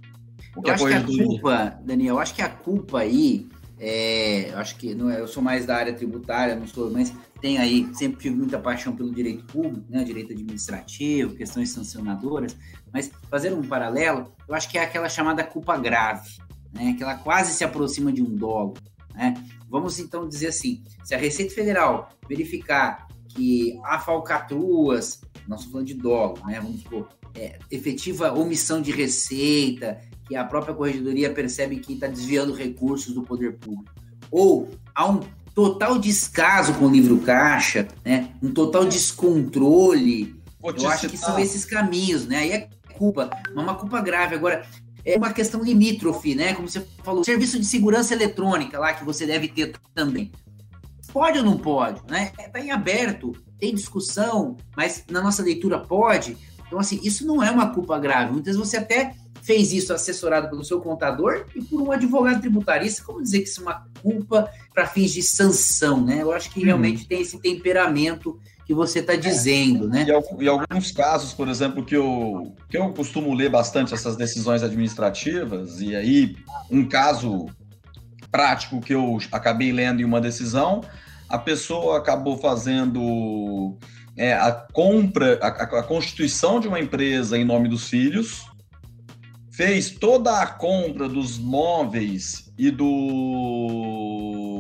O que eu acho corregedoria... que a culpa, Daniel, eu acho que a culpa aí, é, eu acho que não é, eu sou mais da área tributária, não sou, mas tem aí, sempre tive muita paixão pelo direito público, né, direito administrativo, questões sancionadoras, mas fazer um paralelo, eu acho que é aquela chamada culpa grave, né, que ela quase se aproxima de um dolo, né? Vamos então dizer assim, se a Receita Federal verificar que há falcatruas, nós estamos falando de dolo, né, vamos supor, é, efetiva omissão de receita, que a própria corregedoria percebe que está desviando recursos do poder público, ou há um total descaso com o livro caixa, né? Um total descontrole. Eu acho que são esses caminhos, né? Aí é culpa, mas uma culpa grave. Agora, é uma questão limítrofe, né? Como você falou, serviço de segurança eletrônica lá que você deve ter também. Pode ou não pode, né? Está em aberto, tem discussão, mas na nossa leitura pode. Então, assim, isso não é uma culpa grave. Muitas vezes você até fez isso assessorado pelo seu contador e por um advogado tributarista, como dizer que isso é uma culpa para fins de sanção, né? Eu acho que uhum. realmente uhum. tem esse temperamento que você está dizendo, né? E, alguns casos, por exemplo, que eu, que eu costumo ler bastante essas decisões administrativas, e aí um caso prático que eu acabei lendo em uma decisão, a pessoa acabou fazendo é, a compra, a, a constituição de uma empresa em nome dos filhos, fez toda a compra dos móveis e do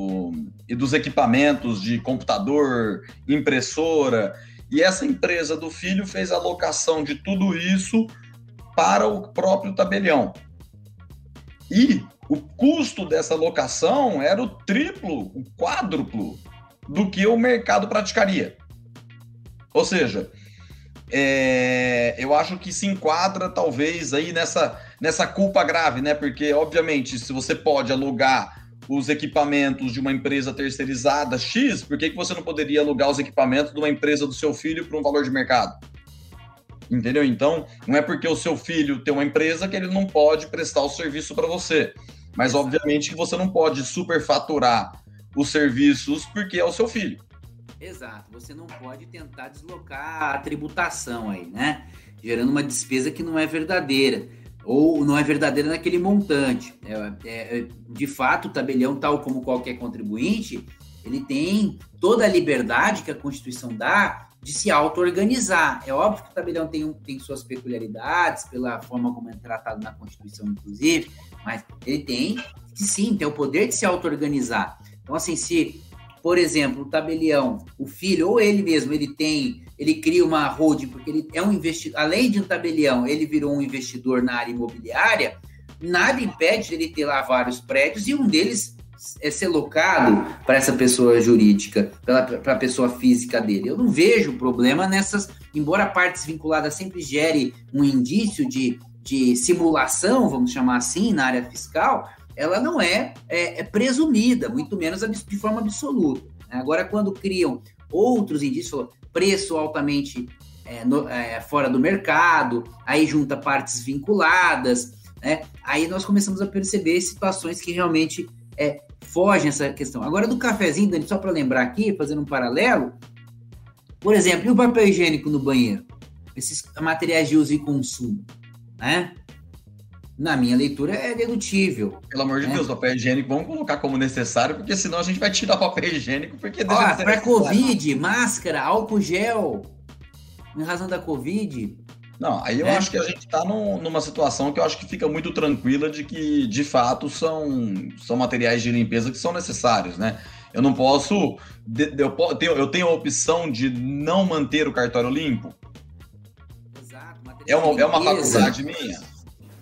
e dos equipamentos de computador, impressora, e essa empresa do filho fez a locação de tudo isso para o próprio tabelião. E o custo dessa locação era o triplo, o quádruplo do que o mercado praticaria. Ou seja, é, eu acho que se enquadra talvez aí nessa, nessa culpa grave, né? Porque, obviamente, se você pode alugar os equipamentos de uma empresa terceirizada X, por que, que você não poderia alugar os equipamentos de uma empresa do seu filho por um valor de mercado? Entendeu? Então, não é porque o seu filho tem uma empresa que ele não pode prestar o serviço para você. Mas, obviamente, que você não pode superfaturar os serviços porque é o seu filho. Exato, você não pode tentar deslocar a tributação aí, né? Gerando uma despesa que não é verdadeira ou não é verdadeira naquele montante. É, é, é, de fato, o tabelião, tal como qualquer contribuinte, ele tem toda a liberdade que a Constituição dá de se auto-organizar. É óbvio que o tabelião tem, tem suas peculiaridades, pela forma como é tratado na Constituição, inclusive, mas ele tem, sim, tem o poder de se auto-organizar. Então, assim, se por exemplo, o tabelião, o filho, ou ele mesmo, ele tem ele cria uma holding, porque ele é um investidor, além de um tabelião, ele virou um investidor na área imobiliária, nada impede ele ter lá vários prédios e um deles é ser locado para essa pessoa jurídica, para a pessoa física dele. Eu não vejo problema nessas, embora partes vinculadas sempre gere um indício de, de simulação, vamos chamar assim, na área fiscal, ela não é, é, é presumida, muito menos de forma absoluta. Agora, quando criam outros indícios, preço altamente é, no, é, fora do mercado, aí junta partes vinculadas, né? aí nós começamos a perceber situações que realmente é, fogem essa questão. Agora, do cafezinho, Dani, só para lembrar aqui, fazendo um paralelo, por exemplo, e o papel higiênico no banheiro? Esses materiais de uso e consumo, né? Na minha leitura, é dedutível. Pelo amor de né? Deus, papel higiênico, vamos colocar como necessário, porque senão a gente vai tirar papel higiênico, porque Para Covid, máscara, álcool gel, em razão da Covid. Não, aí eu é. acho que a gente está numa situação que eu acho que fica muito tranquila de que, de fato, são, são materiais de limpeza que são necessários, né? Eu não posso. Eu, tenho, eu tenho a opção de não manter o cartório limpo. Exato. É uma, é uma faculdade minha.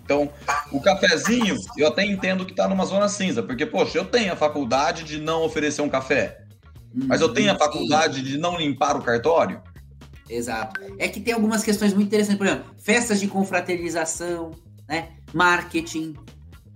Então, o cafezinho, eu até entendo que está numa zona cinza, porque, poxa, eu tenho a faculdade de não oferecer um café, mas eu tenho a faculdade de não limpar o cartório. Exato. É que tem algumas questões muito interessantes, por exemplo, festas de confraternização, né? marketing.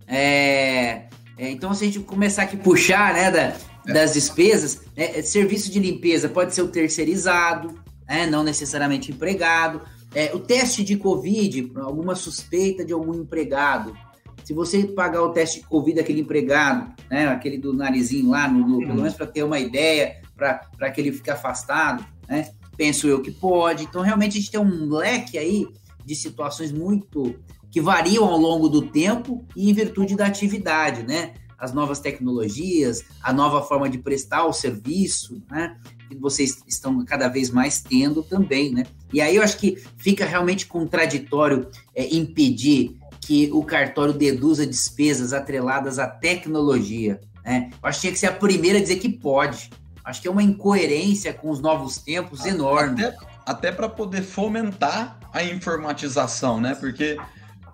É... É, então, se a gente começar aqui a puxar né, da, é. das despesas, né, serviço de limpeza pode ser o terceirizado, né, não necessariamente empregado. É, o teste de Covid, alguma suspeita de algum empregado. Se você pagar o teste de Covid daquele empregado, né, aquele do narizinho lá, no, no pelo uhum. menos para ter uma ideia, para que ele fique afastado, né, penso eu que pode. Então, realmente, a gente tem um leque aí de situações muito que variam ao longo do tempo e em virtude da atividade, né? As novas tecnologias, a nova forma de prestar o serviço, né? que vocês estão cada vez mais tendo também, né? E aí eu acho que fica realmente contraditório é, impedir que o cartório deduza despesas atreladas à tecnologia. Né? Eu acho que tinha que ser a primeira a dizer que pode. Acho que é uma incoerência com os novos tempos enorme. Até, até para poder fomentar a informatização, né? Porque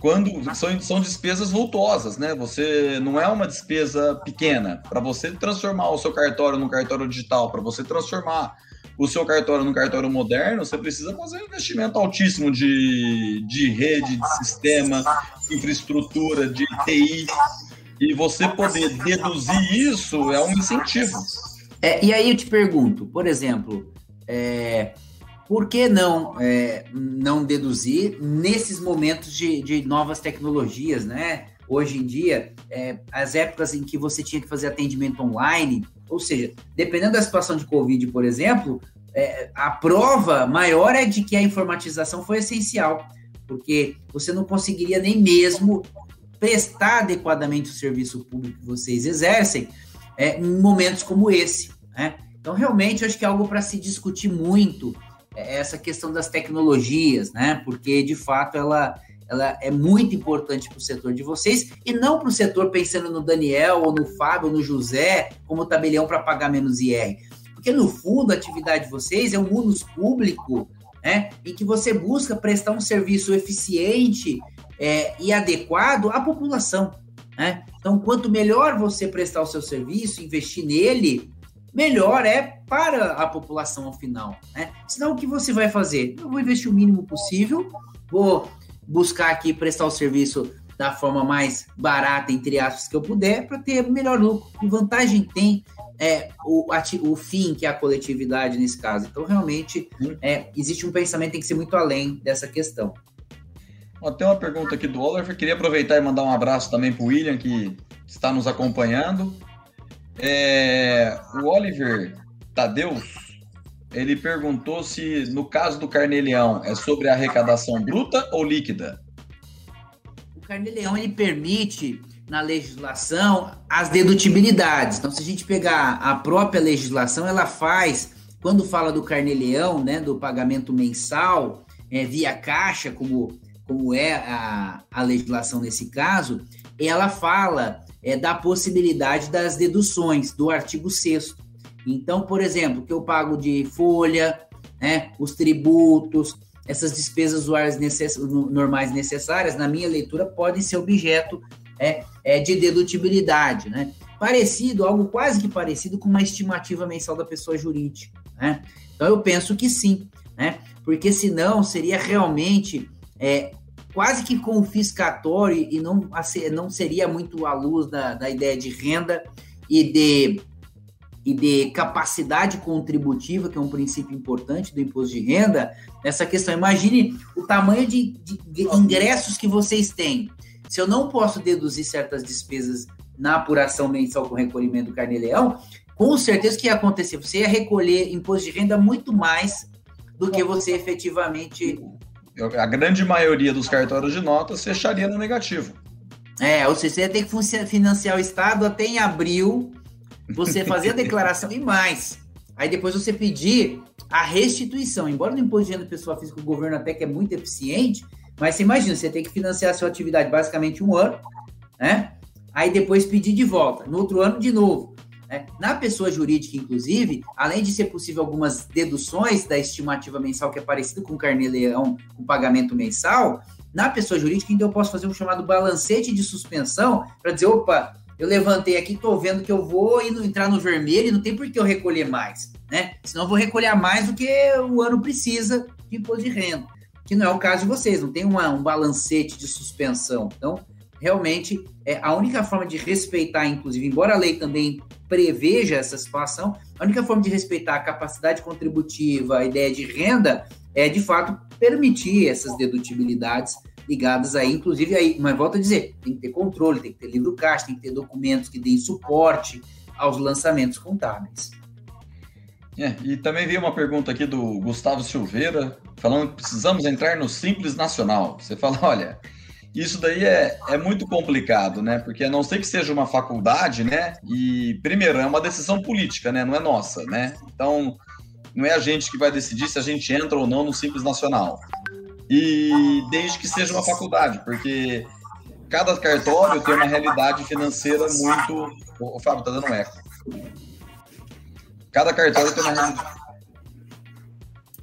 quando são, são despesas vultuosas, né? Você não é uma despesa pequena. Para você transformar o seu cartório num cartório digital, para você transformar o seu cartório num cartório moderno, você precisa fazer um investimento altíssimo de, de rede, de sistema, infraestrutura, de TI. E você poder deduzir isso é um incentivo. É, e aí eu te pergunto, por exemplo, é, por que não, é, não deduzir nesses momentos de, de, novas tecnologias, né? Hoje em dia, é, as épocas em que você tinha que fazer atendimento online, ou seja, dependendo da situação de Covid, por exemplo, é, a prova maior é de que a informatização foi essencial, porque você não conseguiria nem mesmo prestar adequadamente o serviço público que vocês exercem é, em momentos como esse. Né? Então, realmente, acho que é algo para se discutir muito essa questão das tecnologias, né? Porque de fato ela, ela é muito importante para o setor de vocês e não para o setor pensando no Daniel ou no Fábio ou no José como tabelião para pagar menos IR. Porque no fundo a atividade de vocês é um munus público, né? Em que você busca prestar um serviço eficiente é, e adequado à população. Né? Então, quanto melhor você prestar o seu serviço, investir nele, melhor é para a população ao final. Né? Senão, o que você vai fazer? Eu vou investir o mínimo possível, vou buscar aqui prestar o serviço da forma mais barata, entre aspas, que eu puder, para ter melhor lucro. Que vantagem tem é, o, o fim, que é a coletividade nesse caso? Então, realmente, é, existe um pensamento que tem que ser muito além dessa questão. tem uma pergunta aqui do Oliver. Queria aproveitar e mandar um abraço também para o William, que está nos acompanhando. É, o Oliver Tadeus, ele perguntou se, no caso do carnê-leão, é sobre arrecadação bruta ou líquida? O carnê-leão, ele permite, na legislação, as dedutibilidades. Então, se a gente pegar a própria legislação, ela faz, quando fala do carnê-leão, né, do pagamento mensal, é, via caixa, como, como é a, a legislação nesse caso, ela fala é, da possibilidade das deduções do artigo 6 Então, por exemplo, que eu pago de folha, né, os tributos, essas despesas usuárias necess normais necessárias, na minha leitura, podem ser objeto é, é, de dedutibilidade, né? Parecido, algo quase que parecido com uma estimativa mensal da pessoa jurídica, né? Então eu penso que sim, né? Porque senão seria realmente é, quase que confiscatório e não, não seria muito à luz da, da ideia de renda e de, e de capacidade contributiva, que é um princípio importante do imposto de renda, essa questão. Imagine o tamanho de, de ingressos que vocês têm. Se eu não posso deduzir certas despesas na apuração mensal com recolhimento do carnê-leão, com certeza o que ia acontecer? Você ia recolher imposto de renda muito mais do que você efetivamente a grande maioria dos cartórios de notas fecharia no negativo. É, ou seja, você ia ter que financiar o Estado até em abril, você fazer a declaração e mais. Aí depois você pedir a restituição. Embora no imposto de renda pessoa física o governo até que é muito eficiente, mas você imagina, você tem que financiar a sua atividade basicamente um ano, né? Aí depois pedir de volta. No outro ano, de novo. Né? Na pessoa jurídica, inclusive, além de ser possível algumas deduções da estimativa mensal, que é parecido com o carnê-leão, com pagamento mensal, na pessoa jurídica, então eu posso fazer um chamado balancete de suspensão para dizer, opa, eu levantei aqui, estou vendo que eu vou entrar no vermelho e não tem por que eu recolher mais, né? Senão eu vou recolher mais do que o ano precisa de imposto de renda, que não é o caso de vocês, não tem uma, um balancete de suspensão. Então, realmente, é a única forma de respeitar, inclusive, embora a lei também preveja essa situação, a única forma de respeitar a capacidade contributiva, a ideia de renda, é de fato permitir essas dedutibilidades ligadas aí, inclusive aí, mas volto a dizer, tem que ter controle, tem que ter livro caixa, tem que ter documentos que deem suporte aos lançamentos contábeis. É, e também veio uma pergunta aqui do Gustavo Silveira, falando que precisamos entrar no Simples Nacional. Você fala, [laughs] olha, isso daí é, é muito complicado, né? Porque a não ser que seja uma faculdade, né? E, primeiro, é uma decisão política, né? Não é nossa, né? Então, não é a gente que vai decidir se a gente entra ou não no Simples Nacional. E desde que seja uma faculdade, porque cada cartório tem uma realidade financeira muito. O Fábio tá dando um eco. Cada cartório tem uma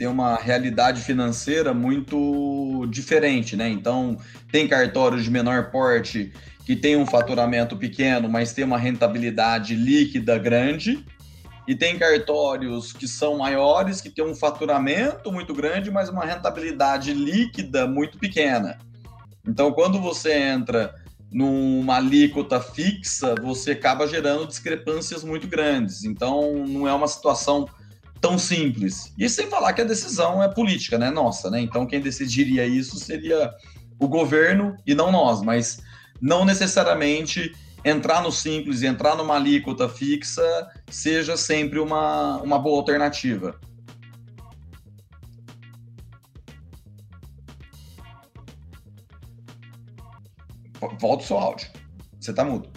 tem uma realidade financeira muito diferente, né? Então, tem cartórios de menor porte que tem um faturamento pequeno, mas tem uma rentabilidade líquida grande, e tem cartórios que são maiores, que têm um faturamento muito grande, mas uma rentabilidade líquida muito pequena. Então, quando você entra numa alíquota fixa, você acaba gerando discrepâncias muito grandes. Então, não é uma situação tão simples. E sem falar que a decisão é política, né? Nossa, né? Então quem decidiria isso seria o governo e não nós, mas não necessariamente entrar no simples e entrar numa alíquota fixa seja sempre uma, uma boa alternativa. Volta o seu áudio. Você está mudo.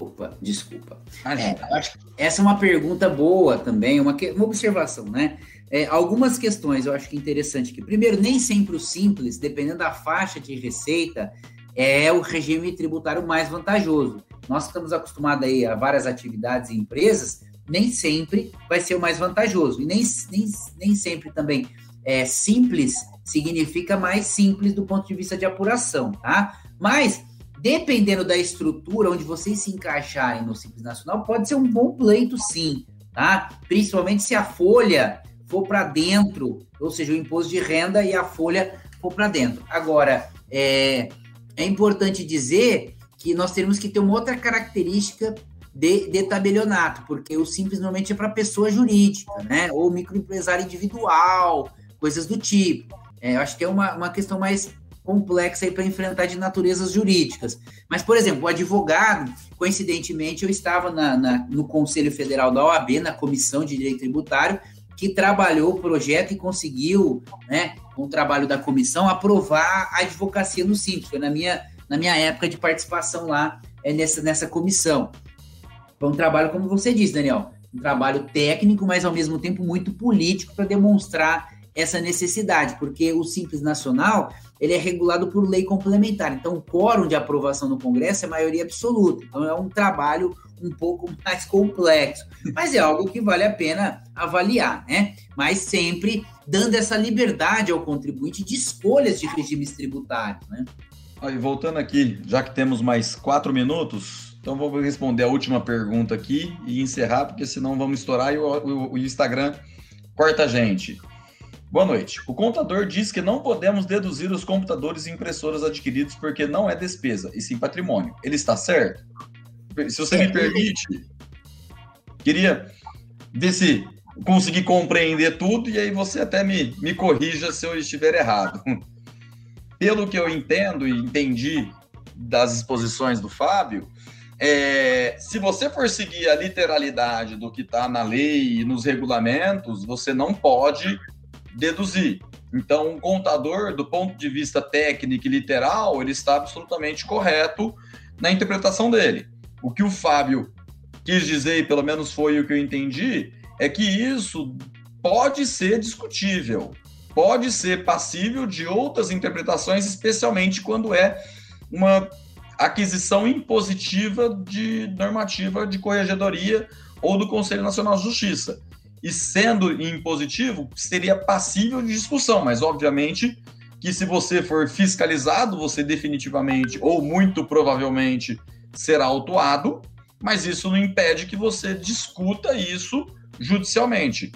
Opa, desculpa. É, essa é uma pergunta boa também, uma, uma observação, né? É, algumas questões eu acho que é interessante que, primeiro, nem sempre o simples, dependendo da faixa de receita, é o regime tributário mais vantajoso. Nós estamos acostumados aí a várias atividades e empresas, nem sempre vai ser o mais vantajoso. E nem, nem, nem sempre também é simples significa mais simples do ponto de vista de apuração, tá? Mas dependendo da estrutura onde vocês se encaixarem no Simples Nacional, pode ser um bom pleito, sim, tá? Principalmente se a folha for para dentro, ou seja, o imposto de renda e a folha for para dentro. Agora, é, é importante dizer que nós temos que ter uma outra característica de, de tabelionato, porque o simples normalmente é para pessoa jurídica, né? Ou microempresário individual, coisas do tipo. É, eu acho que é uma, uma questão mais complexa para enfrentar de naturezas jurídicas. Mas, por exemplo, o advogado, coincidentemente, eu estava na, na, no Conselho Federal da OAB, na Comissão de Direito Tributário, que trabalhou o projeto e conseguiu, né, o trabalho da comissão, aprovar a advocacia no Simples. Foi na minha, na minha época de participação lá é, nessa, nessa comissão. Foi um trabalho, como você disse, Daniel, um trabalho técnico, mas ao mesmo tempo muito político para demonstrar essa necessidade, porque o Simples Nacional ele é regulado por lei complementar. Então, o quórum de aprovação no Congresso é maioria absoluta. Então, é um trabalho um pouco [laughs] mais complexo, mas é algo que vale a pena avaliar, né? Mas sempre dando essa liberdade ao contribuinte de escolhas de regimes tributários, né? E voltando aqui, já que temos mais quatro minutos, então vou responder a última pergunta aqui e encerrar, porque senão vamos estourar e o, o, o Instagram corta a gente. Boa noite. O contador diz que não podemos deduzir os computadores e impressoras adquiridos porque não é despesa, e sim patrimônio. Ele está certo? Se você me permite, queria ver se consegui compreender tudo e aí você até me, me corrija se eu estiver errado. [laughs] Pelo que eu entendo e entendi das exposições do Fábio, é, se você for seguir a literalidade do que está na lei e nos regulamentos, você não pode deduzir. Então, um contador, do ponto de vista técnico e literal, ele está absolutamente correto na interpretação dele. O que o Fábio quis dizer, e pelo menos foi o que eu entendi, é que isso pode ser discutível, pode ser passível de outras interpretações, especialmente quando é uma aquisição impositiva de normativa de corregedoria ou do Conselho Nacional de Justiça e sendo impositivo, seria passível de discussão, mas obviamente que se você for fiscalizado, você definitivamente ou muito provavelmente será autuado, mas isso não impede que você discuta isso judicialmente.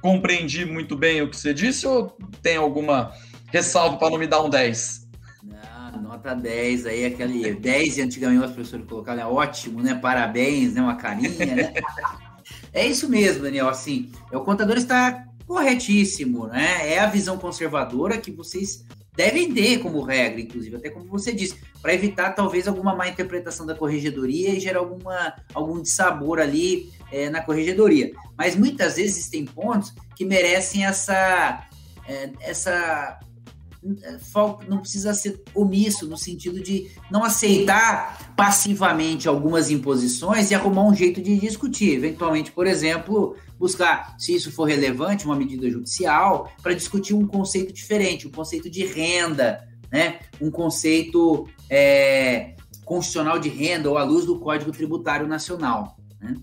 Compreendi muito bem o que você disse ou tem alguma ressalva para não me dar um 10? Não, nota 10 aí, aquele 10 antigamente os professores colocaram, é ótimo, né? Parabéns, né? Uma carinha, né? [laughs] É isso mesmo, Daniel. Assim, o contador está corretíssimo, né? É a visão conservadora que vocês devem ter como regra, inclusive, até como você disse, para evitar talvez alguma má interpretação da corregedoria e gerar alguma, algum dissabor ali é, na corregedoria. Mas muitas vezes tem pontos que merecem essa, é, essa não precisa ser omisso no sentido de não aceitar passivamente algumas imposições e arrumar um jeito de discutir. Eventualmente, por exemplo, buscar, se isso for relevante, uma medida judicial para discutir um conceito diferente, um conceito de renda, né? um conceito é, constitucional de renda ou à luz do Código Tributário Nacional. Né?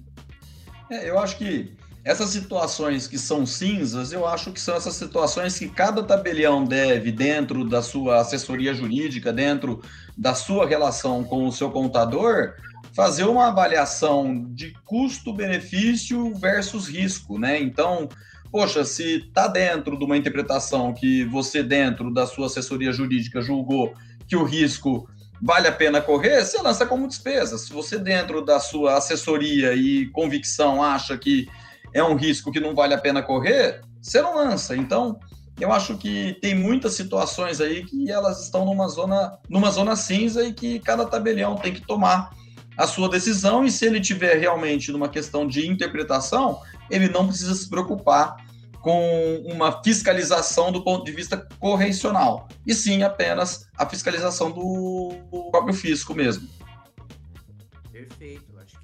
É, eu acho que essas situações que são cinzas, eu acho que são essas situações que cada tabelião deve, dentro da sua assessoria jurídica, dentro da sua relação com o seu contador, fazer uma avaliação de custo-benefício versus risco, né? Então, poxa, se está dentro de uma interpretação que você, dentro da sua assessoria jurídica, julgou que o risco vale a pena correr, você lança como despesa. Se você, dentro da sua assessoria e convicção, acha que é um risco que não vale a pena correr, você não lança. Então, eu acho que tem muitas situações aí que elas estão numa zona, numa zona cinza e que cada tabelião tem que tomar a sua decisão e se ele tiver realmente numa questão de interpretação, ele não precisa se preocupar com uma fiscalização do ponto de vista correcional, e sim apenas a fiscalização do próprio fisco mesmo.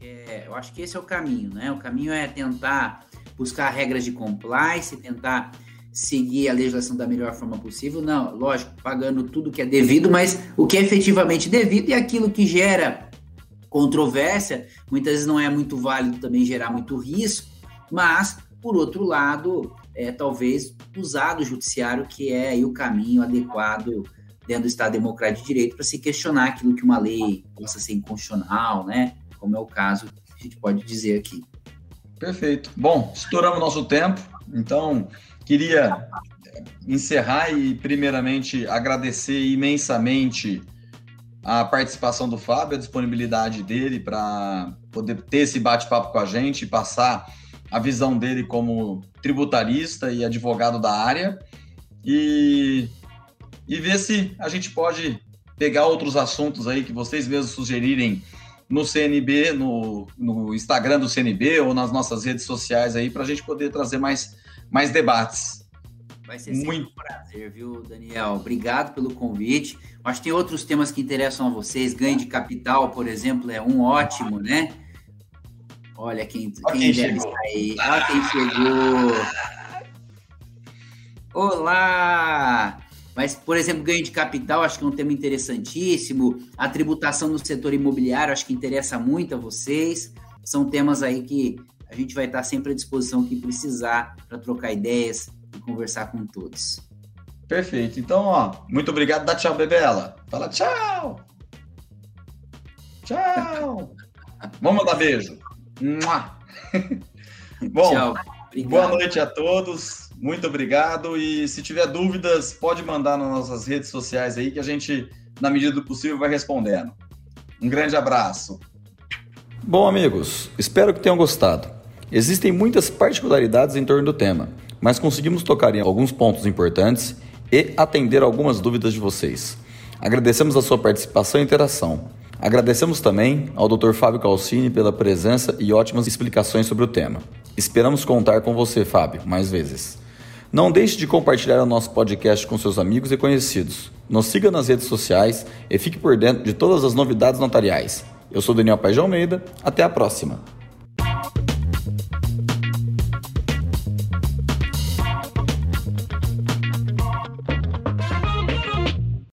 É, eu acho que esse é o caminho, né? O caminho é tentar buscar regras de compliance, tentar seguir a legislação da melhor forma possível. Não, lógico, pagando tudo que é devido, mas o que é efetivamente devido e aquilo que gera controvérsia, muitas vezes não é muito válido também gerar muito risco, mas, por outro lado, é, talvez usar do judiciário, que é o caminho adequado dentro do Estado Democrático de Direito para se questionar aquilo que uma lei possa ser inconstitucional, né? Como é o caso a gente pode dizer aqui. Perfeito. Bom, estouramos nosso tempo, então queria encerrar e, primeiramente, agradecer imensamente a participação do Fábio, a disponibilidade dele para poder ter esse bate-papo com a gente, passar a visão dele como tributarista e advogado da área e, e ver se a gente pode pegar outros assuntos aí que vocês mesmos sugerirem no CNB, no, no Instagram do CNB ou nas nossas redes sociais aí, para a gente poder trazer mais, mais debates. Vai ser Muito... um prazer, viu, Daniel? Obrigado pelo convite. Acho que tem outros temas que interessam a vocês. Ganho de capital, por exemplo, é um ótimo, né? Olha quem, quem, quem deve estar aí. Olha quem chegou. [laughs] Olá! Mas, por exemplo, ganho de capital, acho que é um tema interessantíssimo. A tributação no setor imobiliário, acho que interessa muito a vocês. são temas aí que a gente vai estar sempre à disposição que precisar para trocar ideias e conversar com todos. Perfeito. Então, ó, muito obrigado. Dá tchau, Bebela. Fala tchau. Tchau. [laughs] Vamos mandar beijo. [laughs] Bom, tchau. boa noite a todos. Muito obrigado. E se tiver dúvidas, pode mandar nas nossas redes sociais aí que a gente, na medida do possível, vai respondendo. Um grande abraço. Bom, amigos, espero que tenham gostado. Existem muitas particularidades em torno do tema, mas conseguimos tocar em alguns pontos importantes e atender algumas dúvidas de vocês. Agradecemos a sua participação e interação. Agradecemos também ao Dr. Fábio Calcini pela presença e ótimas explicações sobre o tema. Esperamos contar com você, Fábio, mais vezes. Não deixe de compartilhar o nosso podcast com seus amigos e conhecidos. Nos siga nas redes sociais e fique por dentro de todas as novidades notariais. Eu sou Daniel de Almeida. Até a próxima!